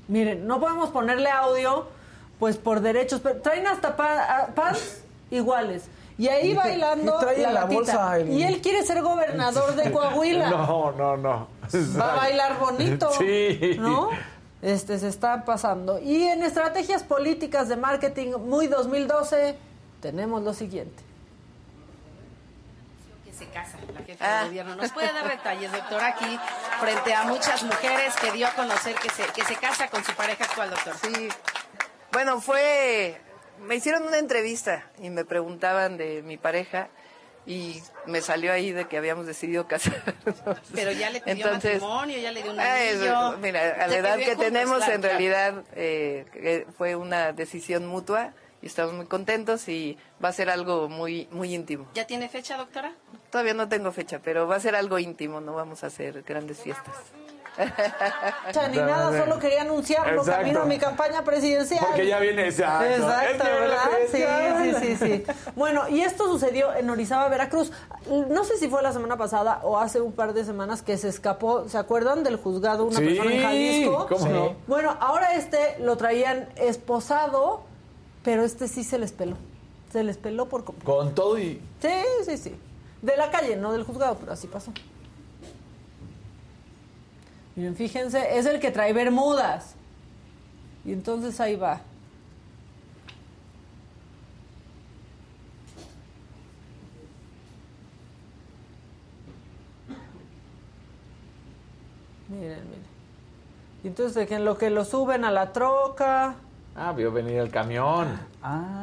Miren, no podemos ponerle audio, pues por derechos, pero traen hasta pants iguales. Y ahí ¿Y qué- bailando qué trae en la la gatita. bolsa el- Y él quiere ser gobernador de Coahuila. No, no, no. Va a bailar bonito. Sí. ¿No? Este se está pasando. Y en estrategias políticas de marketing muy 2012 tenemos lo siguiente. que se casa, la jefa de gobierno. ¿Nos puede dar detalles, doctor, aquí frente a muchas mujeres que dio a conocer que se, que se casa con su pareja actual, doctor? Sí. Bueno, fue. Me hicieron una entrevista y me preguntaban de mi pareja y me salió ahí de que habíamos decidido casarnos. Pero ya le pidió Entonces, matrimonio, ya le dio un Ah, anillo. mira, a la edad que tenemos, claro, en realidad eh, fue una decisión mutua y estamos muy contentos y va a ser algo muy muy íntimo. ¿Ya tiene fecha, doctora? Todavía no tengo fecha, pero va a ser algo íntimo, no vamos a hacer grandes fiestas. O sea, ni nada, solo quería anunciarlo Exacto. camino a mi campaña presidencial. Porque ya viene exacto. Es Exacto, ¿verdad? Sí, sí, sí, sí. Bueno, y esto sucedió en Orizaba, Veracruz. No sé si fue la semana pasada o hace un par de semanas que se escapó, ¿se acuerdan del juzgado una Sí, persona en Jalisco? ¿cómo Sí. no? Bueno, ahora este lo traían esposado, pero este sí se les peló. Se les peló por completo. Con todo y. Sí, sí, sí. De la calle, no del juzgado, pero así pasó. Miren, fíjense, es el que trae bermudas. Y entonces ahí va. Miren, miren. Y entonces de que en lo que lo suben a la troca, Ah, vio venir el camión.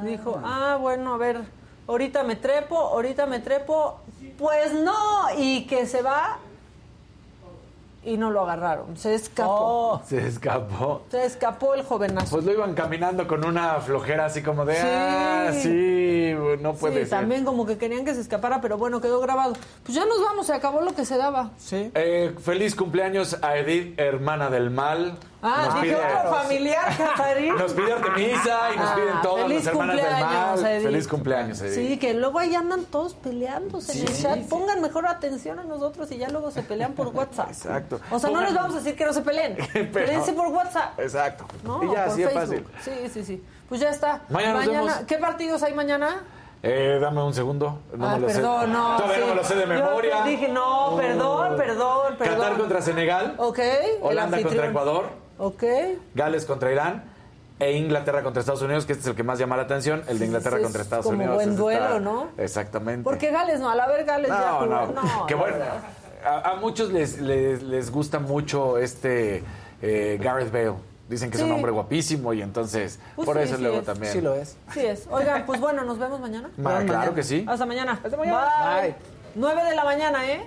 dijo, ah, bueno, a ver, ahorita me trepo, ahorita me trepo. Pues no, y que se va y no lo agarraron. Se escapó. Se escapó. Se escapó el jovenazo. Pues lo iban caminando con una flojera así como de, Sí. ah, sí, no puede sí, ser. también como que querían que se escapara, pero bueno, quedó grabado. Pues ya nos vamos, se acabó lo que se daba. Sí. Eh, feliz cumpleaños a Edith, hermana del mal. Ah, Nos dije pide- otro familiar, Casarín. Nos pide Artemisa y nos Ah, piden todas feliz las hermanas del cumpleaños, mal. Edith. Feliz cumpleaños, Edith. Sí, que luego ahí andan todos peleándose en el chat. sí. Pongan mejor atención a nosotros y ya luego se pelean por WhatsApp. Exacto. O sea, no les vamos a decir que no se peleen. Peleense por WhatsApp. Exacto. No, y ya, por así es fácil. Sí, sí, sí. Pues ya está. Mañana nos vemos. ¿Qué partidos hay mañana? Eh, dame un segundo. No ah, me lo perdón, sé. no. Todavía sí. no me lo sé de Yo memoria. dije, no, perdón, perdón, perdón. Qatar contra Senegal. Ok. Holanda contra. Ecuador. Ok. Gales contra Irán. E Inglaterra contra Estados Unidos, que este es el que más llama la atención. El de Inglaterra es contra Estados como Unidos. buen duelo, está- ¿no? Exactamente. Porque Gales no, al haber Gales ya No, jugó. no. Que la bueno, a, a muchos les, les, les gusta mucho este eh, Gareth Bale. Dicen que es un hombre guapísimo y entonces Pues por sí, eso sí luego es. también. Sí lo es. Sí es. Oigan, pues bueno, nos vemos mañana. Ma- claro que sí. Hasta mañana. mañana. Bye. Bye. 9 de la mañana, ¿eh?